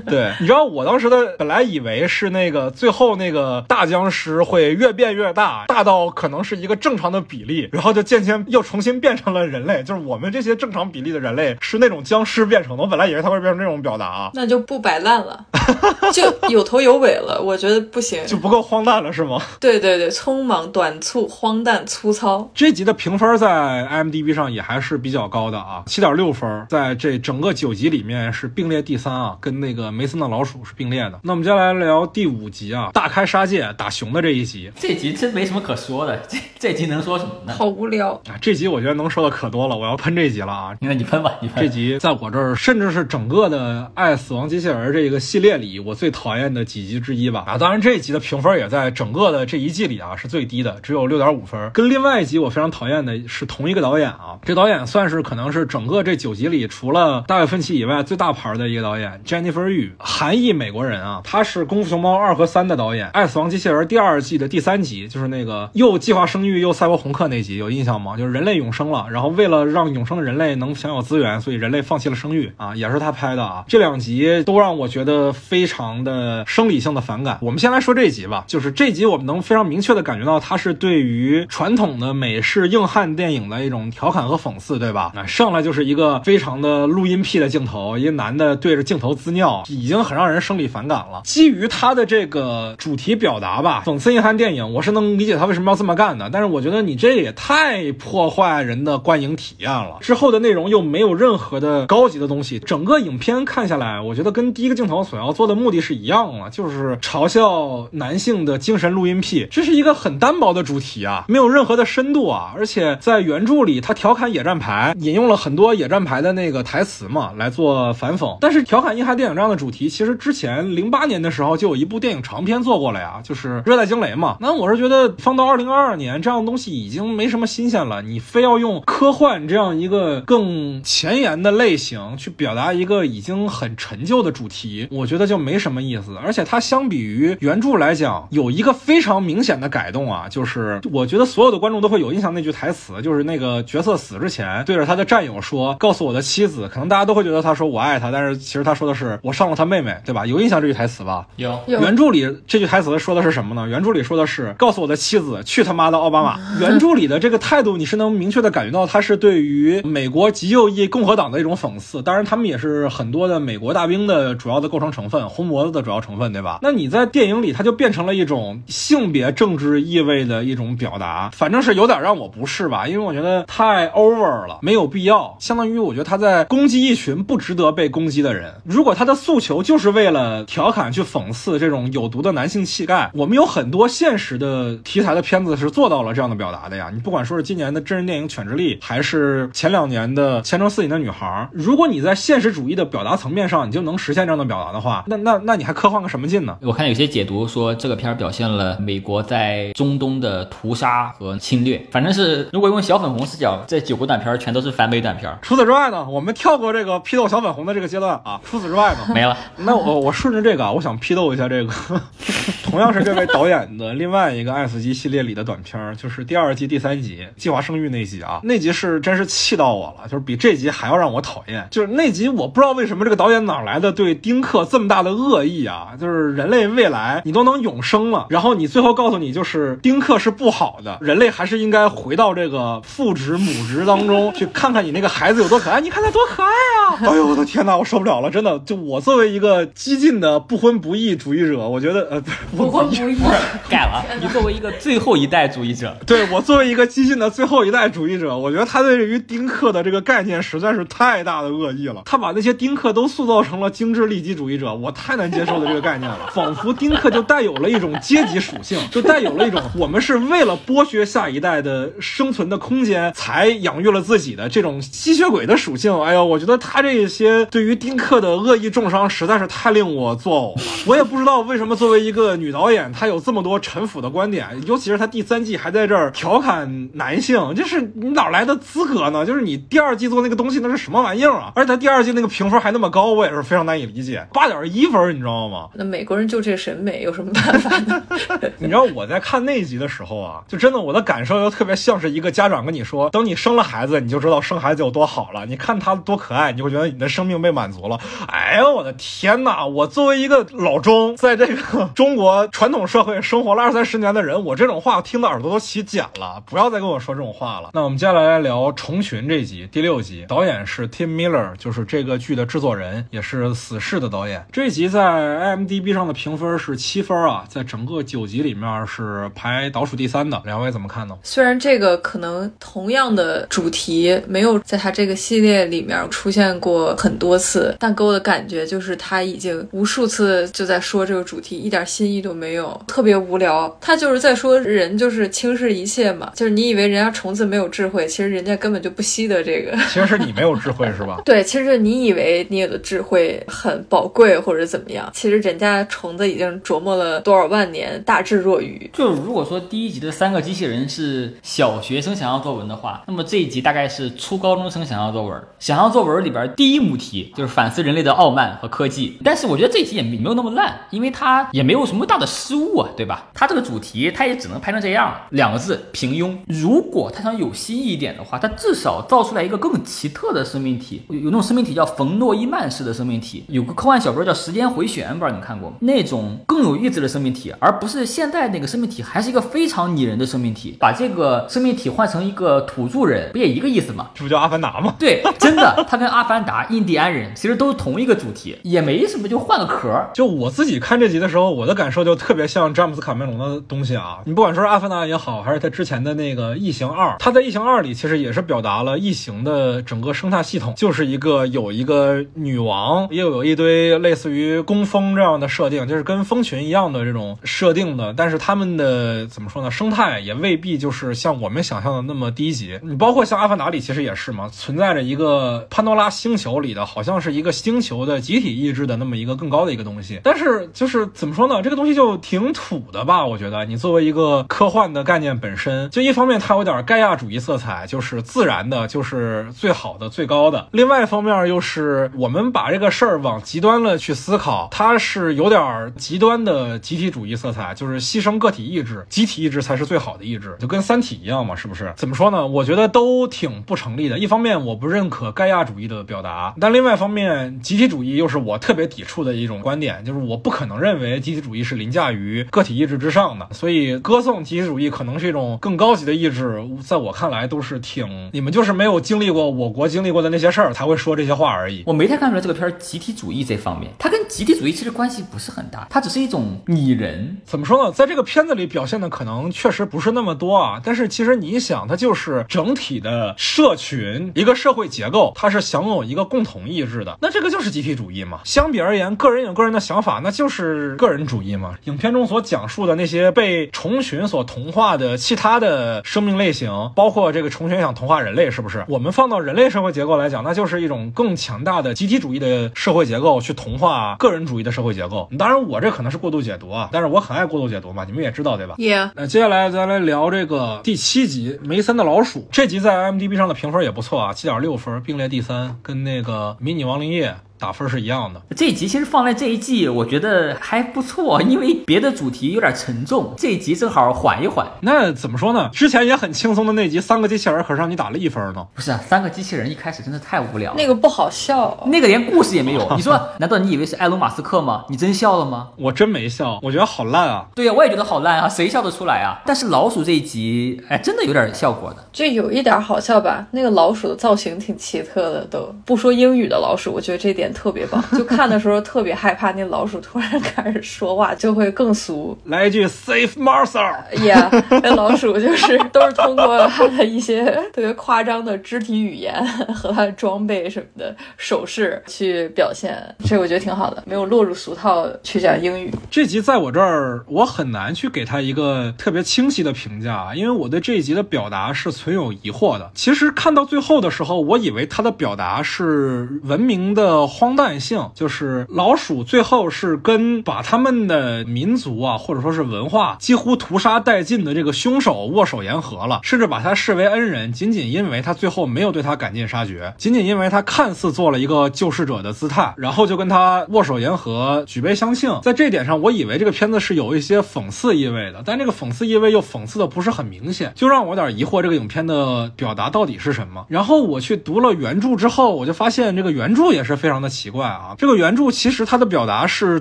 [SPEAKER 3] 对，你知道我当时的本来以为是那个最后那个大僵尸会越变越大，大到可能是一个正常的比例，然后就渐渐又重新变成了人类，就是我们这些正常比例的人类是那种僵尸变成的。我本来以为它会变成这种表达啊，
[SPEAKER 2] 那就不摆烂了，就有头有尾了。我觉得不行，
[SPEAKER 3] 就不够荒诞了，是吗？
[SPEAKER 2] 对对对，匆忙、短促、荒诞、粗糙。
[SPEAKER 3] 这集的评分在 IMDB 上也还是比较高的啊，七点六分，在这整个九集里面是并列第三啊，跟那个梅森的老鼠是并列的。那我们接下来聊第五集啊，大开杀戒打熊的这一集。
[SPEAKER 1] 这集真没什么可说的，这这集能说什么呢？
[SPEAKER 2] 好无聊
[SPEAKER 3] 啊！这集我觉得能说的可多了，我要喷这集了啊！
[SPEAKER 1] 那你喷吧，你喷。
[SPEAKER 3] 这集在我这儿，甚至是整个的《爱死亡机器人》这个系列里，我最讨厌的几集之一吧。啊，当然这一集的评分也在整个的这一季里啊是最低的，只有六点五分。跟另外一集我非常讨厌的是同一个导演啊，这导演算是可能是整个这九集里除了大卫芬奇以外最大牌的一个导演，Jennifer 韩裔美国人啊，他是《功夫熊猫二》和三的导演，《爱死亡机器人》第二季的第三集就是那个又计划生育又赛博朋克那集，有印象吗？就是人类永生了，然后为了让永生的人类能享有资源，所以人类放弃了生育啊，也是他拍的啊。这两集都让我觉得非常的生理性的反感。我们先来说这集吧，就是这集我们能非常明确的感觉到，它是对于传统的美式硬汉电影的一种调侃和讽刺，对吧？那上来就是一个非常的录音癖的镜头，一个男的对着镜头滋尿，已经很让人生理反感了。基于他的这个主题表达吧，讽刺硬汉电影，我是能理解他为什么要这么干的。但是我觉得你这也太破坏人的观影体验了。之后的内容又没有任何的高级的东西，整个影片看下来，我觉得跟第一个镜头所要做的目的是一样的，就是嘲笑男性的精神录音癖。这是一个很单薄的主题啊，没有任何的深度啊。而且在原著里，他调侃野战排，引用了很多野战排的那个台词嘛，来做反讽。但是调侃硬汉电影这样的主题，其实之前零八年的时候就有一部电影长片做过了呀，就是《热带惊雷》嘛。那我是觉得放到二零二二年，这样的东西已经没什么新鲜了。你非要用科幻这样一个更前沿的类型去表达一个已经很陈旧的主题，我觉得就没什么意思。而且它相比于原著来讲，有一个非常明显的改动啊，就是我觉得所有的观众都会有印象那句台词，就是那个角色死之前对着他的战友说：“告诉我的妻子。”可能大家都会觉得他说“我爱他”，但是其实他说的是“我上了他妹妹”，对吧？有印象这句台词吧？
[SPEAKER 1] 有。
[SPEAKER 3] 原著里这句台词说的是什么呢？原著里说的是：“告诉我的妻子，去他妈的奥巴马。”原著里的这个态度，你是能明确的感觉到他是对于美国极右翼共和党的一种讽刺。当然，他们也是很多的美国大兵的主要的构成成分，红脖子的主要成分，对吧？那你在电影里，它就变成了一种性别政治意味的一种表达，反正是有点让我不适吧，因为我觉得太 over 了，没有必要。相当于我觉得他在攻击一群不值得被攻击的人。如果他的诉求就是为了调侃去讽刺这种有毒的男性气概，我们有很多现实的题材的片子是做到了这样的表达的呀。你不管说是今年的真人电影《犬之力》，还是前两年的《前程似锦的女孩》，如果你在现实主义的表达层面上，你就能实现这样的表达的话，那那那你还科幻个什么劲呢？
[SPEAKER 1] 我看有些解读说这个片儿表现了美国在中东的屠杀和侵略，反正是如果用小粉红视角，这九部短片全都是反美短片。
[SPEAKER 3] 除此之外呢，我们跳过这个批斗小粉红的这个阶段啊。除此之外呢，
[SPEAKER 1] 没了。
[SPEAKER 3] 那我我顺着这个啊，我想批斗一下这个，同样是这位导演的另外一个《爱死机》系列里的短片，就是第二季第三集计划生育那集啊。那集是真是气到我了，就是比这集还要让我讨厌。就是那集我不知道为什么这个导演哪来的对丁克这么大的恶意啊？就是人类未来你都能永生了，然后你最后告诉你就是丁克是不好的，人类还是应该回到这个父职母职当中去看看你那个孩子有多可爱。你看他多可爱啊！哎呦我的天哪，我受不了了，真的。就我作为一个激进的不婚不育主义者，我觉得呃
[SPEAKER 2] 不婚不育
[SPEAKER 1] 改了。你作为一个最后一代主义者，
[SPEAKER 3] 对我作为一个激进的最后一代主义者，我觉得他对于丁克的这个概念实在是太大的恶意了。他把那些丁克都塑造成了精致利己主义者，我太难接受的这个概念了。仿佛丁克就带有了一种阶级属性，就带有了一种我们是为了剥削下一代的生存的空间才养育了自己的这种吸血鬼的属性。哎呦，我觉得他这些对于丁克的恶意重伤实在是太令我作呕了。我也不知道为什么作为一个女导演，她有这么多陈腐的观点，尤其是她第三季还在这儿调侃男性，就是你哪来的资格呢？就是你第二季做那个东西那是什么玩意儿啊？而且她第二季那个评分还那么高，我也是非常难以理解，八点一分，你知道吗？
[SPEAKER 2] 那美国人就这审美，有什么办法呢？
[SPEAKER 3] 你知道我在看那一集的时候啊，就真的我的感受又特别像是一个家长跟你说，等你生了孩子，你就知道生孩子有多好了。你看他多可爱，你会觉得你的生命被满足了。哎呦我的天哪！我作为一个老中，在这个 中国传统社会生活了二三十年的人，我这种话听的耳朵都起茧了。不要再跟我说这种话了。那我们接下来来聊《虫群》这集第六集，导演是 Tim Miller，就是这个剧的制作人，也是《死侍》的导演。这一集在 IMDB 上的评分是七分啊，在整个九集里面是排倒数第三的。两位怎么看呢？
[SPEAKER 2] 虽然这个可能同样的主题没有在他这个系列里面出现过很多次，但给我的感觉就他已经无数次就在说这个主题，一点新意都没有，特别无聊。他就是在说人就是轻视一切嘛，就是你以为人家虫子没有智慧，其实人家根本就不稀得这个。
[SPEAKER 3] 其实是你没有智慧是吧？
[SPEAKER 2] 对，其实你以为你有的智慧很宝贵或者怎么样，其实人家虫子已经琢磨了多少万年，大智若愚。
[SPEAKER 1] 就如果说第一集的三个机器人是小学生想要作文的话，那么这一集大概是初高中生想要作文。想要作文里边第一母题就是反思人类的傲慢和科技，但是我觉得这一集也没有那么烂，因为它也没有什么大的失误啊，对吧？它这个主题它也只能拍成这样，两个字平庸。如果它想有新意一点的话，它至少造出来一个更奇特的生命体，有有那种生命体叫冯诺依曼式的生命体，有个科幻小说叫《时间回旋》，不知道你看过那种更有意思的生命体，而不是现在那个生命体还是一个非常拟人的生命体。把这个生命体换成一个土著人，不也一个意思吗？
[SPEAKER 3] 这不叫阿凡达吗？
[SPEAKER 1] 对，真的，它跟阿凡达、印第安人其实都是同一个主题，也没什么，就换个壳儿。
[SPEAKER 3] 就我自己看这集的时候，我的感受就特别像詹姆斯卡梅隆的东西啊。你不管说是阿凡达也好，还是他之前的那个异形二，他在异形二里其实也是表达了异形的整个生态系统，就是一个有一个女王，又有一堆类似于工蜂这样的设定，就是跟蜂群一样的这种设定的。但是他们的怎么说呢？生态也未必就是像我们想象的那么低级。你包括像阿凡达里其实也是嘛，存在着一个潘多拉星球里的，好像是一个星球的集体意志的那么一个更高的一个东西。但是就是怎么说呢？这个东西就挺土的吧？我觉得你作为一个科幻的概念本身，就一方面它有点盖亚主义色彩，就是自然的，就是最好的、最高的；另外一方面又是我们把这个事儿往极端了去思考，它是有点极端的集体主义色彩，就是牺牲个体意志，集体意志才是最好的意志，就跟《三体》一样嘛，是不是？怎么说呢？我觉得都挺不成立的。一方面我不认可盖亚主义的表达，但另外一方面，集体主义又是我特别抵触的一种观点，就是我不可能认为集体主义是凌驾于个体意志之上的。所以歌颂集体主义可能是一种更高级的意志，在我看来都是挺你们就是没有经历过我国经历过的那些事儿才会说这些话而已。
[SPEAKER 1] 我没太看出来这个片儿集体主义这方面，它跟集体主义其实关系不是很大，它只是一种拟人。
[SPEAKER 3] 怎么说呢？在这个片子里表现的可能确实不是那么多啊，但是其实你想，它就是整体的社群一个社会结构，它是享有一个共同意志的，那这个就是集体主义嘛。相比而言，个人有个人的想法，那就是个人主义嘛。影片中所讲述的那些被虫群所同化的其他的生命类型，包括这个虫群想同化人类，是不是？我们放到人类社会结构来讲，那就是一种更强大的集体主义的社会结构去同化个人主义的社会结构。当然，我这可能是过度解读啊，但是我很爱过度解读嘛，你们也知道对吧那接下来咱来聊这个第七集《梅森的老鼠》。这集在 IMDB 上的评分也不错啊，七点六分，并列第三，跟那个《迷你亡灵夜》打分是一样的。
[SPEAKER 1] 这一集其实放在这一季，我觉得还不错，因为别的主题有点沉重，这一集正好缓一缓。
[SPEAKER 3] 那怎么说呢？之前也很轻松的那集，三个机器人可是让你打了一分呢。
[SPEAKER 1] 不是啊，三个机器人一开始真的太无聊了，
[SPEAKER 2] 那个不好笑。
[SPEAKER 1] 那个连故事也没有。你说，难道你以为是埃隆·马斯克吗？你真笑了吗？
[SPEAKER 3] 我真没笑，我觉得好烂啊。
[SPEAKER 1] 对呀、我也觉得好烂啊，谁笑得出来啊？但是老鼠这一集，哎，真的有点效果的。
[SPEAKER 2] 就有一点好笑吧，那个老鼠的造型挺奇特的，都不说英语的老鼠，我觉得这点点特别棒，就看的时候特别害怕那老鼠突然开始说话，就会更俗。
[SPEAKER 3] 来一句 Safe, Martha。
[SPEAKER 2] Yeah，那老鼠就是都是通过它的一些特别夸张的肢体语言和它的装备什么的手势去表现，这我觉得挺好的，没有落入俗套去讲英语。
[SPEAKER 3] 这集在我这儿，我很难去给他一个特别清晰的评价，因为我对这一集的表达是存有疑惑的。其实看到最后的时候，我以为他的表达是文明的荒诞性，就是老鼠最后是跟把他们的民族啊，或者说是文化几乎屠杀殆尽的这个凶手握手言和了，甚至把他视为恩人，仅仅因为他最后没有对他赶尽杀绝，仅仅因为他看似做了一个救世者的姿态，然后就跟他握手言和，举杯相庆。在这点上，我以为这个片子是有一些讽刺意味的，但这个讽刺意味又讽刺的不是很明显，就让我有点疑惑这个影片的表达到底是什么。然后我去读了原著之后，我就发现这个原著也是非常的奇怪啊。这个原著其实它的表达是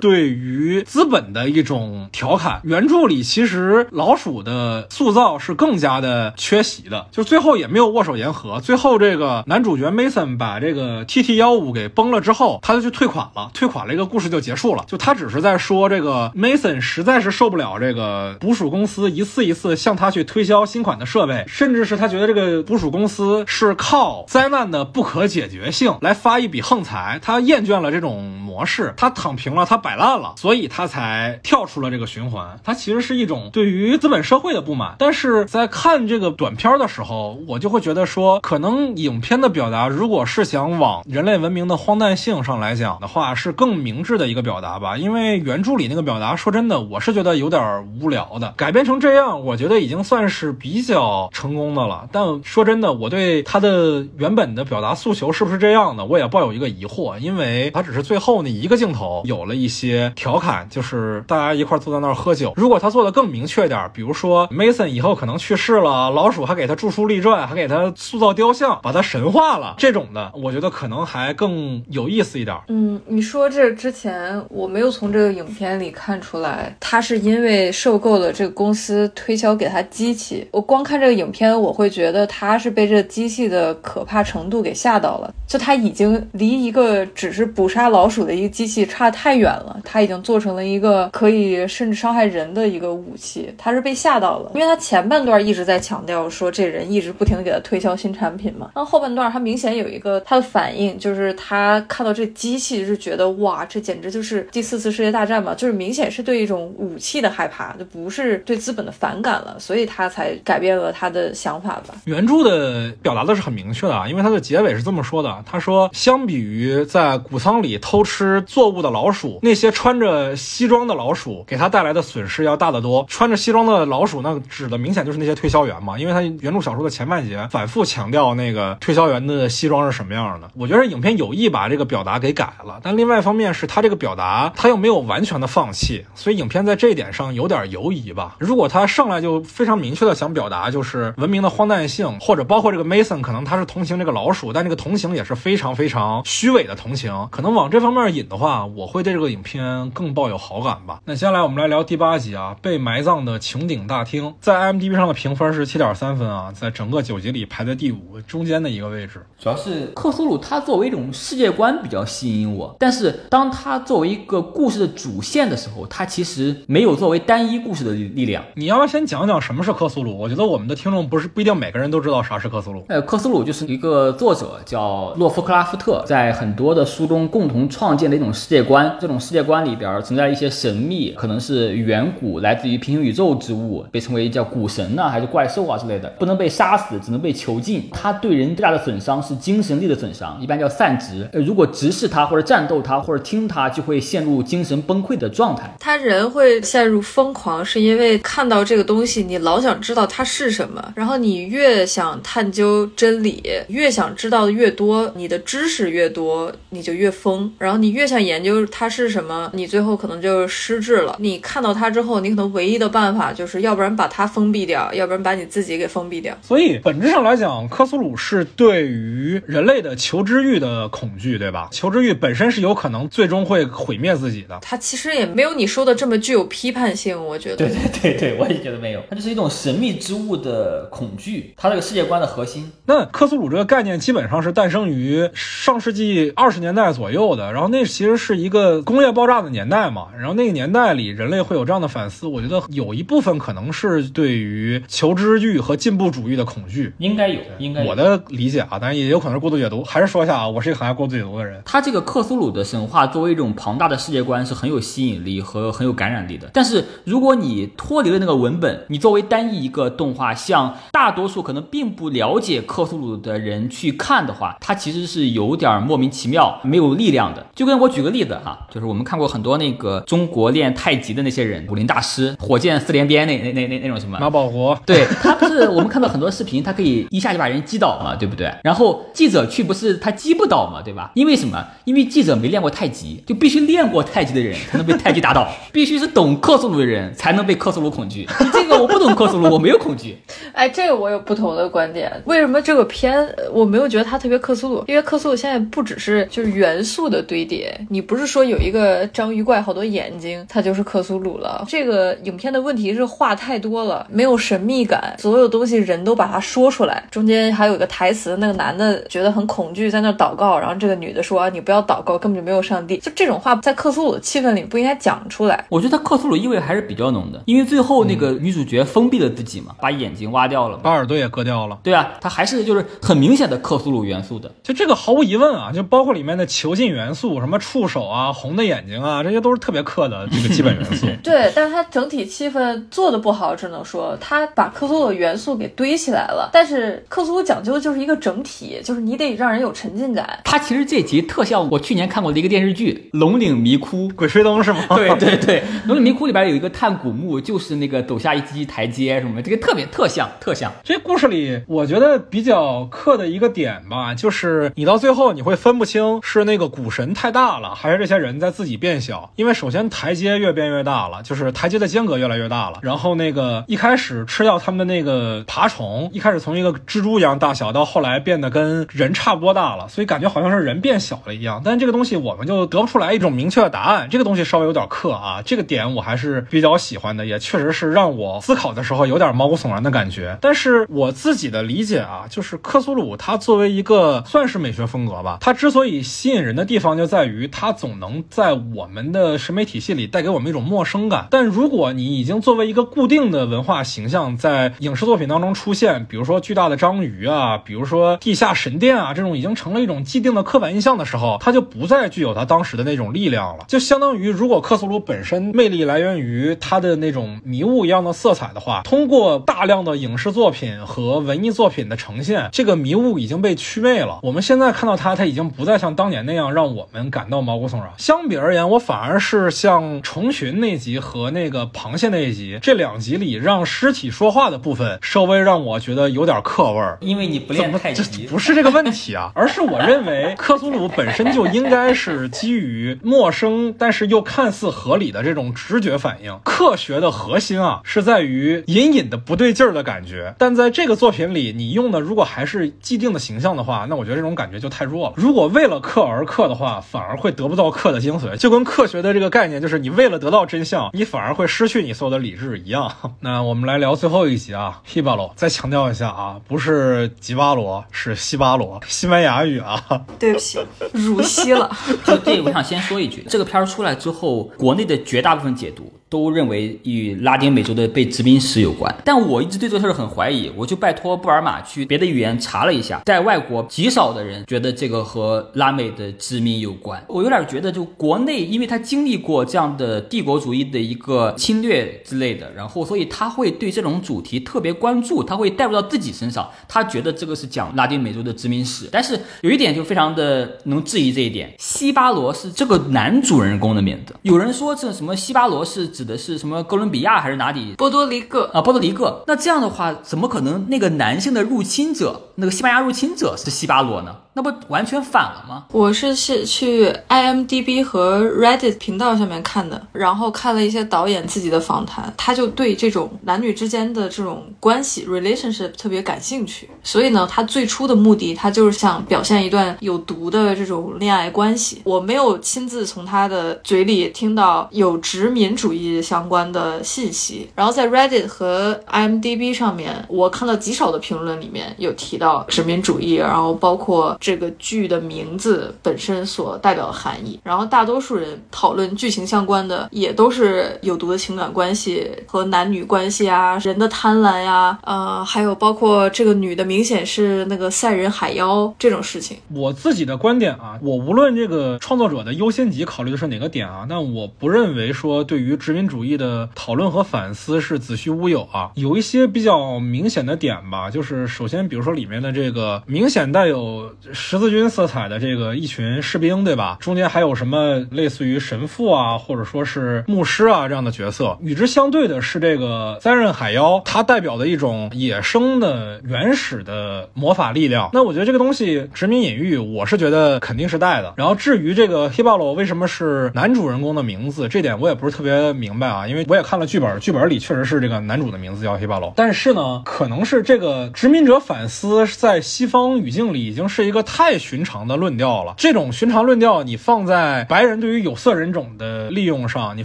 [SPEAKER 3] 对于资本的一种调侃。原著里其实老鼠的塑造是更加的缺席的，就最后也没有握手言和。最后这个男主角 Mason 把这个 TT 幺五给崩了之后，他就去退款了，退款了一个故事就结束了。就他只是在说这个 Mason 实在是受不了这个捕鼠公司一次一次向他去推销新款的设备，甚至是他觉得这个捕鼠公司是靠灾难的不可解决性来发一笔横财，他他厌倦了这种模式，他躺平了，他摆烂了，所以他才跳出了这个循环。他其实是一种对于资本社会的不满。但是在看这个短片的时候，我就会觉得说，可能影片的表达，如果是想往人类文明的荒诞性上来讲的话，是更明智的一个表达吧。因为原著里那个表达，说真的，我是觉得有点无聊的。改编成这样，我觉得已经算是比较成功的了。但说真的，我对他的原本的表达诉求是不是这样的，我也抱有一个疑惑，因为他只是最后那一个镜头有了一些调侃，就是大家一块坐在那儿喝酒。如果他做的更明确点，比如说 Mason 以后可能去世了，老鼠还给他著书立传，还给他塑造雕像，把他神化了，这种的，我觉得可能还更有意思一点。
[SPEAKER 2] 嗯，你说这之前我没有从这个影片里看出来，他是因为受够了这个公司推销给他机器。我光看这个影片，我会觉得他是被这机器的可怕程度给吓到了。就他已经离一个只是捕杀老鼠的一个机器差太远了，他已经做成了一个可以甚至伤害人的一个武器。他是被吓到了，因为他前半段一直在强调说这人一直不停的给他推销新产品嘛。那后半段他明显有一个他的反应，就是他看到这机器是觉得哇，这简直就是第四次世界大战嘛，就是明显是对一种武器的害怕，就不是对资本的反感了，所以他才改变了他的想法吧。
[SPEAKER 3] 原著的表达的是很明确的啊，因为它的结尾是这么说的：他说，相比于在在谷仓里偷吃作物的老鼠，那些穿着西装的老鼠给他带来的损失要大得多。穿着西装的老鼠，那指的明显就是那些推销员嘛，因为他原著小说的前半节反复强调那个推销员的西装是什么样的。我觉得影片有意把这个表达给改了，但另外一方面是他这个表达他又没有完全的放弃，所以影片在这一点上有点犹疑吧。如果他上来就非常明确的想表达就是文明的荒诞性，或者包括这个 Mason 可能他是同情这个老鼠，但这个同情也是非常非常虚伪的同情，可能往这方面引的话，我会对这个影片更抱有好感吧。那接下来我们来聊第八集啊，被埋葬的穹顶大厅，在 IMDB 上的评分是七点三分啊，在整个九集里排在第五，中间的一个位置。
[SPEAKER 1] 主要是克苏鲁它作为一种世界观比较吸引我，但是当它作为一个故事的主线的时候，它其实没有作为单一故事的力量。
[SPEAKER 3] 你要不要先讲讲什么是克苏鲁？我觉得我们的听众不是不一定每个人都知道啥是克苏鲁。
[SPEAKER 1] 呃，克苏鲁就是一个作者叫洛夫克拉夫特，在很多的书中共同创建的一种世界观。这种世界观里边存在一些神秘，可能是远古来自于平行宇宙之物，被称为叫古神呐、还是怪兽啊之类的，不能被杀死，只能被囚禁。它对人最大的损伤是精神力的损伤，一般叫散值。呃，如果直视它或者战斗它或者听它，就会陷入精神崩溃的状态。
[SPEAKER 2] 他人会陷入疯狂，是因为看到这个东西，你老想知道它是什么，然后你越想探究真理，越想知道的越多，你的知识越多，你就越疯。然后你越想研究它是什么，你最后可能就失智了。你看到它之后，你可能唯一的办法就是要不然把它封闭掉，要不然把你自己给封闭掉。
[SPEAKER 3] 所以本质上来讲，科苏鲁是对于人类的求知欲的恐惧，对吧？求知欲本身是有可能最终会毁灭自己的。
[SPEAKER 2] 它其实也没有你说的这么具有批判性，我觉得。
[SPEAKER 1] 对对对对，我也觉得没有，它就是一种神秘之物的恐惧，它这个世界观的核心。
[SPEAKER 3] 那科苏鲁这个概念基本上是诞生于上世纪二十十年代左右的，然后那其实是一个工业爆炸的年代嘛，然后那个年代里人类会有这样的反思，我觉得有一部分可能是对于求知欲和进步主义的恐惧。
[SPEAKER 1] 应该有，应该有
[SPEAKER 3] 我的理解啊，当然也有可能是过度解读。还是说一下啊，我是一个很爱过度解读的人。
[SPEAKER 1] 他这个克苏鲁的神话作为一种庞大的世界观是很有吸引力和很有感染力的。但是如果你脱离了那个文本，你作为单一一个动画，像大多数可能并不了解克苏鲁的人去看的话，它其实是有点莫名其妙、没有力量的。就跟我举个例子哈，就是我们看过很多那个中国练太极的那些人，武林大师、火箭四连鞭那那那那那种什么
[SPEAKER 3] 马保国，
[SPEAKER 1] 对他不是我们看到很多视频，他可以一下就把人击倒嘛，对不对？然后记者去不是他击不倒嘛，对吧？因为什么？因为记者没练过太极，就必须练过太极的人 才能被太极打倒，必须是懂克苏鲁的人才能被克苏鲁恐惧。你这个我不懂克苏鲁，我没有恐惧。
[SPEAKER 2] 哎，这个我有不同的观点。为什么这个片我没有觉得它特别克苏鲁？因为克苏鲁现在不只是就是元素的堆叠，你不是说有一个章鱼怪好多眼睛，它就是克苏鲁了。这个影片的问题是话太多了，没有神秘感，所有东西人都把它说出来。中间还有一个台词，那个男的觉得很恐惧，在那祷告，然后这个女的说：“你不要祷告，根本就没有上帝。”就这种话在克苏鲁的气氛里不应该讲出来。
[SPEAKER 1] 我觉得克苏鲁意味还是比较浓的，因为最后那个女主角封闭了自己嘛，把眼睛挖掉了嘛。
[SPEAKER 3] 把耳朵也割掉了。
[SPEAKER 1] 对啊，它还是就是很明显的克苏鲁元素的。
[SPEAKER 3] 就这个毫无疑问啊，就包括里面的囚禁元素，什么触手啊、红的眼睛啊，这些都是特别克的这个基本元素。
[SPEAKER 2] 对，但是它整体气氛做的不好，只能说它把克苏鲁元素给堆起来了。但是克苏鲁讲究的就是一个整体，就是你得让人有沉浸感。
[SPEAKER 1] 它其实这集特像我去年看过的一个电视剧《龙岭迷窟》。
[SPEAKER 3] 鬼吹灯是吗？
[SPEAKER 1] 对对对，《龙岭迷窟》里边有一个探古墓，就是那个走下一级台阶什么的，这个特别特像特像。
[SPEAKER 3] 这故事里，我觉得比较刻的一个点吧，就是你到最后你会分不清是那个古神太大了，还是这些人在自己变小。因为首先台阶越变越大了，就是台阶的间隔越来越大了。然后那个一开始吃掉他们的那个爬虫，一开始从一个蜘蛛一样大小，到后来变得跟人差不多大了，所以感觉好像是人变小了一样。但这个东西我们就得不出来一种明确的答案。这个东西稍微有点刻啊，这个点我还是比较喜欢的，也确实是让我思考的时候有点毛骨悚然的感觉。但是我自己的理解啊，就是克苏鲁它作为一个算是美学风格吧，它之所以吸引人的地方就在于它总能在我们的审美体系里带给我们一种陌生感。但如果你已经作为一个固定的文化形象在影视作品当中出现，比如说巨大的章鱼啊，比如说地下神殿啊，这种已经成了一种既定的刻板印象的时候，它就不再具有它当时的那种力量了。就相当于如果克苏鲁本身魅力来源于它的那种迷雾一样的色彩的话，通过大量的影视作品和文艺作品的呈现，这个迷雾已经被祛魅了。我们现在看到它，它已经不再像当年那样让我们感到毛骨悚然。相比而言，我反而是像虫群那集和那个螃蟹那一集这两集里让尸体说话的部分，稍微让我觉得有点刻味儿。
[SPEAKER 1] 因为你不练太
[SPEAKER 3] 这
[SPEAKER 1] 极，
[SPEAKER 3] 不是这个问题啊，而是我认为克苏鲁本身就应该是基于陌生，但是又看似合理的这种直觉反应。科学的核心啊，是在于隐隐的不对劲儿的感觉。但在这个作品里，你用的如果还是既定的形象的话，那我觉得这种感觉就太弱了。如果为了克而克的话，反而会得不到克的精髓。就跟科学的这个概念，就是你为了得到真相，你反而会失去你所有的理智一样。那我们来聊最后一集啊，希巴罗。再强调一下啊，不是吉巴罗，是西巴罗，西班牙语啊。
[SPEAKER 2] 对不起，入戏了。
[SPEAKER 1] 就这，我想先说一句，这个片儿出来之后，国内的绝大部分解读都认为与拉丁美洲的被殖民史有关，但我一直对这个事儿很怀疑，我就拜托布尔玛去别的语言查了一下，在外国极少的人觉得这个和拉美的殖民有关。我有点觉得，就国内，因为他经历过这样的帝国主义的一个侵略之类的，然后所以他会对这种主题特别关注，他会带入到自己身上，他觉得这个是讲拉丁美洲的殖民史。但是有一点就非常的能质疑这一点，西巴罗是这个男主人公的名字，有人说这什么西巴罗是指的是什么哥伦比亚还是哪里？
[SPEAKER 2] 波多黎各，
[SPEAKER 1] 啊，波多黎各。那这样的话，怎么可能那个男性的入侵者，那个西班牙入侵者是西巴罗呢？那不完全反了吗？
[SPEAKER 2] 我是去去 IMDB 和 Reddit 频道上面看的，然后看了一些导演自己的访谈，他就对这种男女之间的这种关系 relationship 特别感兴趣。所以呢，他最初的目的，他就是想表现一段有毒的这种恋爱关系。我没有亲自从他的嘴里听到有殖民主义相关的信息。然后在 Reddit 和 IMDB 上面，我看到极少的评论里面有提到殖民主义，然后包括这个剧的名字本身所代表的含义。然后大多数人讨论剧情相关的，也都是有毒的情感关系和男女关系啊，人的贪婪呀，呃，还有包括这个女的明显是那个赛人海妖这种事情。
[SPEAKER 3] 我自己的观点啊，我无论这个创作者的优先级考虑的是哪个点啊，那我不认为说对于殖民主义的讨论和反思是子虚乌有啊。有一些比较明显的点吧，就是首先比如说里面的这个明显带有十字军色彩的这个一群士兵，对吧？中间还有什么类似于神父啊，或者说是牧师啊这样的角色。与之相对的是这个三刃海妖，它代表的一种野生的原始的魔法力量。那我觉得这个东西殖民隐喻，我是觉得肯定是带的。然后至于这个黑豹罗为什么是男主人公的名字，这点我也不是特别明明白啊，因为我也看了剧本，剧本里确实是这个男主的名字叫黑豹罗。但是呢，可能是这个殖民者反思在西方语境里已经是一个太寻常的论调了。这种寻常论调，你放在白人对于有色人种的利用上，你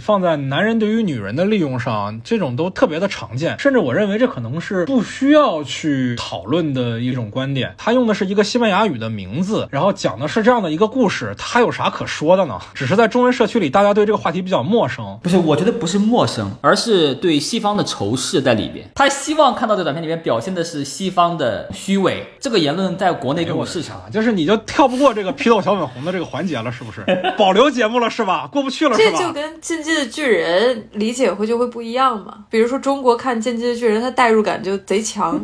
[SPEAKER 3] 放在男人对于女人的利用上，这种都特别的常见。甚至我认为这可能是不需要去讨论的一种观点。他用的是一个西班牙语的名字，然后讲的是这样的一个故事，他有啥可说的呢？只是在中文社区里，大家对这个话题比较陌生。
[SPEAKER 1] 不是，我觉得不是陌生，而是对西方的仇视在里边。他希望看到的短片里面表现的是西方的虚伪，这个言论在国内更有市场。
[SPEAKER 3] 就是你就跳不过这个批斗小粉红的这个环节了，是不是？保留节目了是吧？过不去了是吧？
[SPEAKER 2] 这就跟《进击的巨人》理解会就会不一样嘛。比如说中国看《进击的巨人》，他代入感就贼强，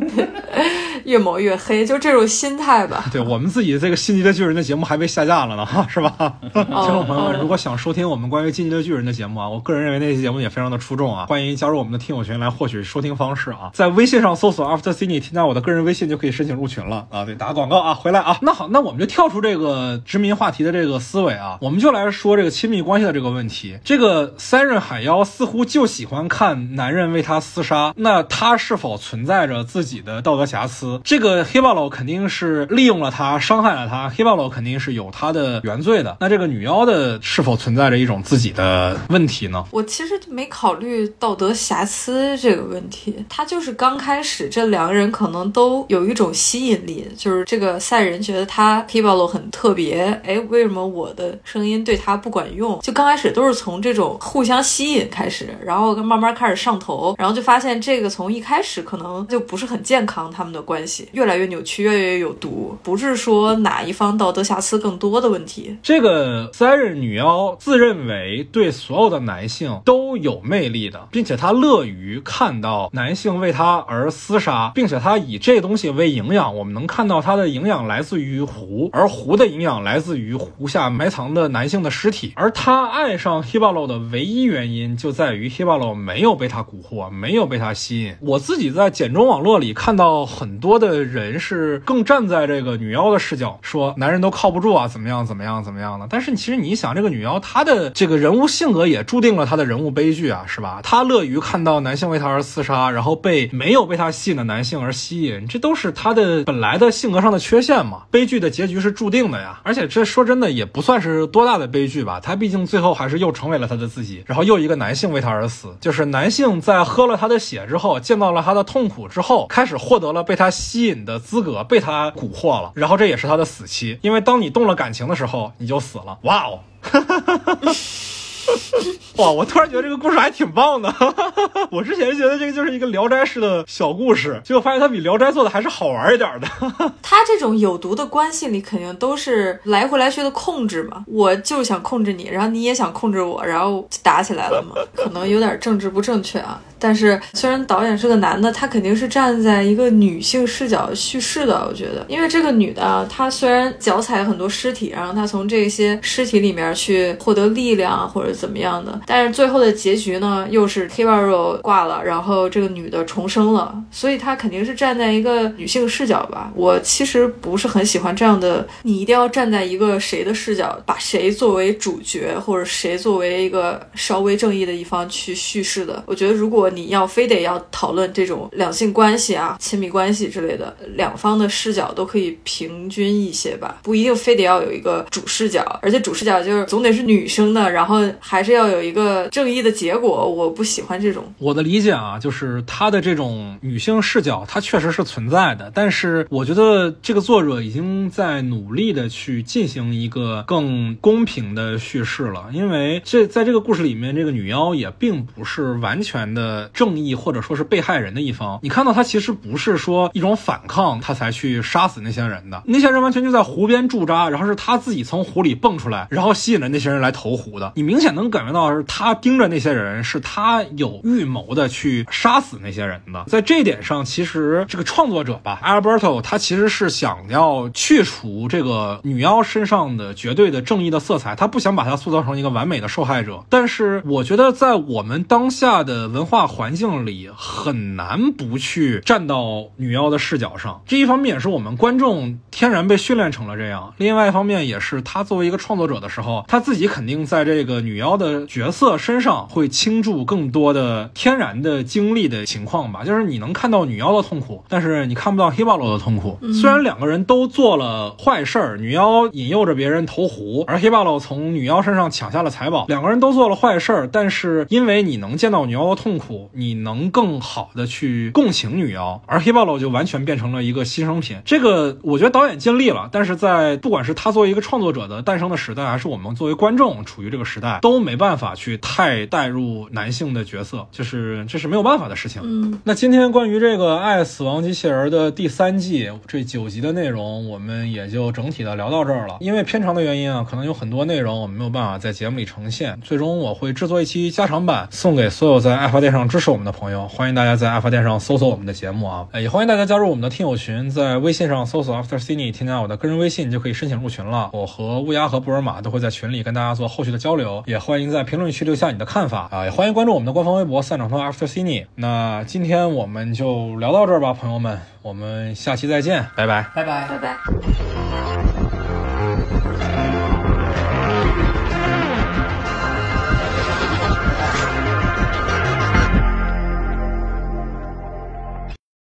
[SPEAKER 2] 越抹越黑，就这种心态吧。
[SPEAKER 3] 对我们自己这个《进击的巨人》的节目还被下架了呢，哈，是吧？听众朋友们，如果想收听我们关于《进击的巨人》的节目啊，我个人认为那期节目也非常的出众啊，欢迎加入我们的听友群来获取收听方式啊，在微信上搜索 After Cine，添加我的个人微信就可以申请入群了啊。对，打个广告啊，回来啊。那好，那我们就跳出这个殖民话题的这个思维啊，我们就来说这个亲密关系的这个问题。这个三任海妖似乎就喜欢看男人为她厮杀，那她是否存在着自己的道德瑕疵？这个黑豹佬肯定是利用了他，伤害了他，黑豹佬肯定是有他的原罪的。那这个女妖的是否存在着一种自己的问题呢？
[SPEAKER 2] 我其实没考虑道德瑕疵这个问题，他就是刚开始这两个人可能都有一种吸引力，就是这个赛人觉得他黑豹佬很特别，哎，为什么我的声音对他不管用？就刚开始都是从这种互相吸引开始，然后慢慢开始上头，然后就发现这个从一开始可能就不是很健康，他们的关系越来越扭曲，越来越有毒，不是说哪一方道德瑕疵更多的问题。
[SPEAKER 3] 这个 Siren 女妖自认为对所有的男性都有魅力的，并且她乐于看到男性为她而厮杀，并且她以这东西为营养。我们能看到她的营养来自于湖，而湖的营养来自于湖下埋藏的男性的尸体。而她爱上 hibo 的唯一原因就在于 hibo 没有被她蛊惑，没有被她吸引。我自己在简中网络里看到很多多的人是更站在这个女妖的视角，说男人都靠不住啊，怎么样怎么样怎么样的。但是其实你想，这个女妖她的这个人物性格也注定了她的人物悲剧啊，是吧？她乐于看到男性为她而厮杀，然后被没有被她吸引的男性而吸引，这都是她的本来的性格上的缺陷嘛。悲剧的结局是注定的呀，而且这说真的也不算是多大的悲剧吧。她毕竟最后还是又成为了她的自己，然后又一个男性为她而死，就是男性在喝了她的血之后，见到了她的痛苦之后，开始获得了被她吸引的资格，被他蛊惑了，然后这也是他的死期，因为当你动了感情的时候，你就死了。哇哦！哇，我突然觉得这个故事还挺棒的。我之前觉得这个就是一个《聊斋》式的小故事，结果发现它比《聊斋》做的还是好玩一点的。
[SPEAKER 2] 他这种有毒的关系里，肯定都是来回来去的控制嘛。我就是想控制你，然后你也想控制我，然后就打起来了嘛。可能有点政治不正确啊。但是虽然导演是个男的，他肯定是站在一个女性视角叙事的。我觉得，因为这个女的，她虽然脚踩很多尸体，然后她从这些尸体里面去获得力量或者怎么样的，但是最后的结局呢，又是 k i b a r o 挂了，然后这个女的重生了，所以她肯定是站在一个女性视角吧。我其实不是很喜欢这样的，你一定要站在一个谁的视角，把谁作为主角，或者谁作为一个稍微正义的一方去叙事的。我觉得如果你要非得要讨论这种两性关系啊、亲密关系之类的，两方的视角都可以平均一些吧，不一定非得要有一个主视角，而且主视角就是总得是女生的，然后还是要有一个正义的结果。我不喜欢这种。
[SPEAKER 3] 我的理解啊，就是他的这种女性视角，它确实是存在的，但是我觉得这个作者已经在努力的去进行一个更公平的叙事了，因为这在这个故事里面，这个女妖也并不是完全的正义或者说是被害人的一方。你看到他其实不是说一种反抗，他才去杀死那些人的，那些人完全就在湖边驻扎，然后是他自己从湖里蹦出来，然后吸引了那些人来投湖的。你明显能感觉到是他盯着那些人，是他有预谋的去杀死那些人的。在这一点上，其实这个创作者吧，Alberto，他其实是想要去除这个女妖身上的绝对的正义的色彩，他不想把她塑造成一个完美的受害者。但是我觉得在我们当下的文化环境里，很难不去站到女妖的视角上。这一方面也是我们观众天然被训练成了这样，另外一方面也是他作为一个创作者的时候，他自己肯定在这个女妖的角色身上会倾注更多的天然的经历的情况吧。就是你能看到女妖的痛苦，但是你看不到黑豹罗的痛苦。虽然两个人都做了坏事儿，女妖引诱着别人投湖，而黑豹罗从女妖身上抢下了财宝，两个人都做了坏事儿，但是因为你能见到女妖的痛苦，你能更好的去共情女妖，而黑豹罗就完全变成了一个牺牲品。这个我觉得导演尽力了，但是在不管是他作为一个创作者的诞生的时代，还是我们作为观众处于这个时代，都没办法去太带入男性的角色，就是这是没有办法的事情。
[SPEAKER 2] 嗯，
[SPEAKER 3] 那今天关于这个《爱死亡机器人》的第三季这九集的内容，我们也就整体的聊到这儿了。因为偏长的原因啊，可能有很多内容我们没有办法在节目里呈现。最终我会制作一期加长版，送给所有在爱发电上支持我们的朋友。欢迎大家在爱发电上搜索我们的节目啊，也欢迎大家加入我们的听友群，在微信上搜索 After Cine，添加我的个人微信就可以申请入群了。我和乌鸦和布尔玛都会在群里跟大家做后续的交流，也欢迎在评论区留下你的看法啊，也欢迎关注我们的官方微博散场通 After Cine。那今天我们就聊到这儿吧，朋友们，我们下期再见，拜拜。
[SPEAKER 1] 拜拜。
[SPEAKER 2] 拜拜。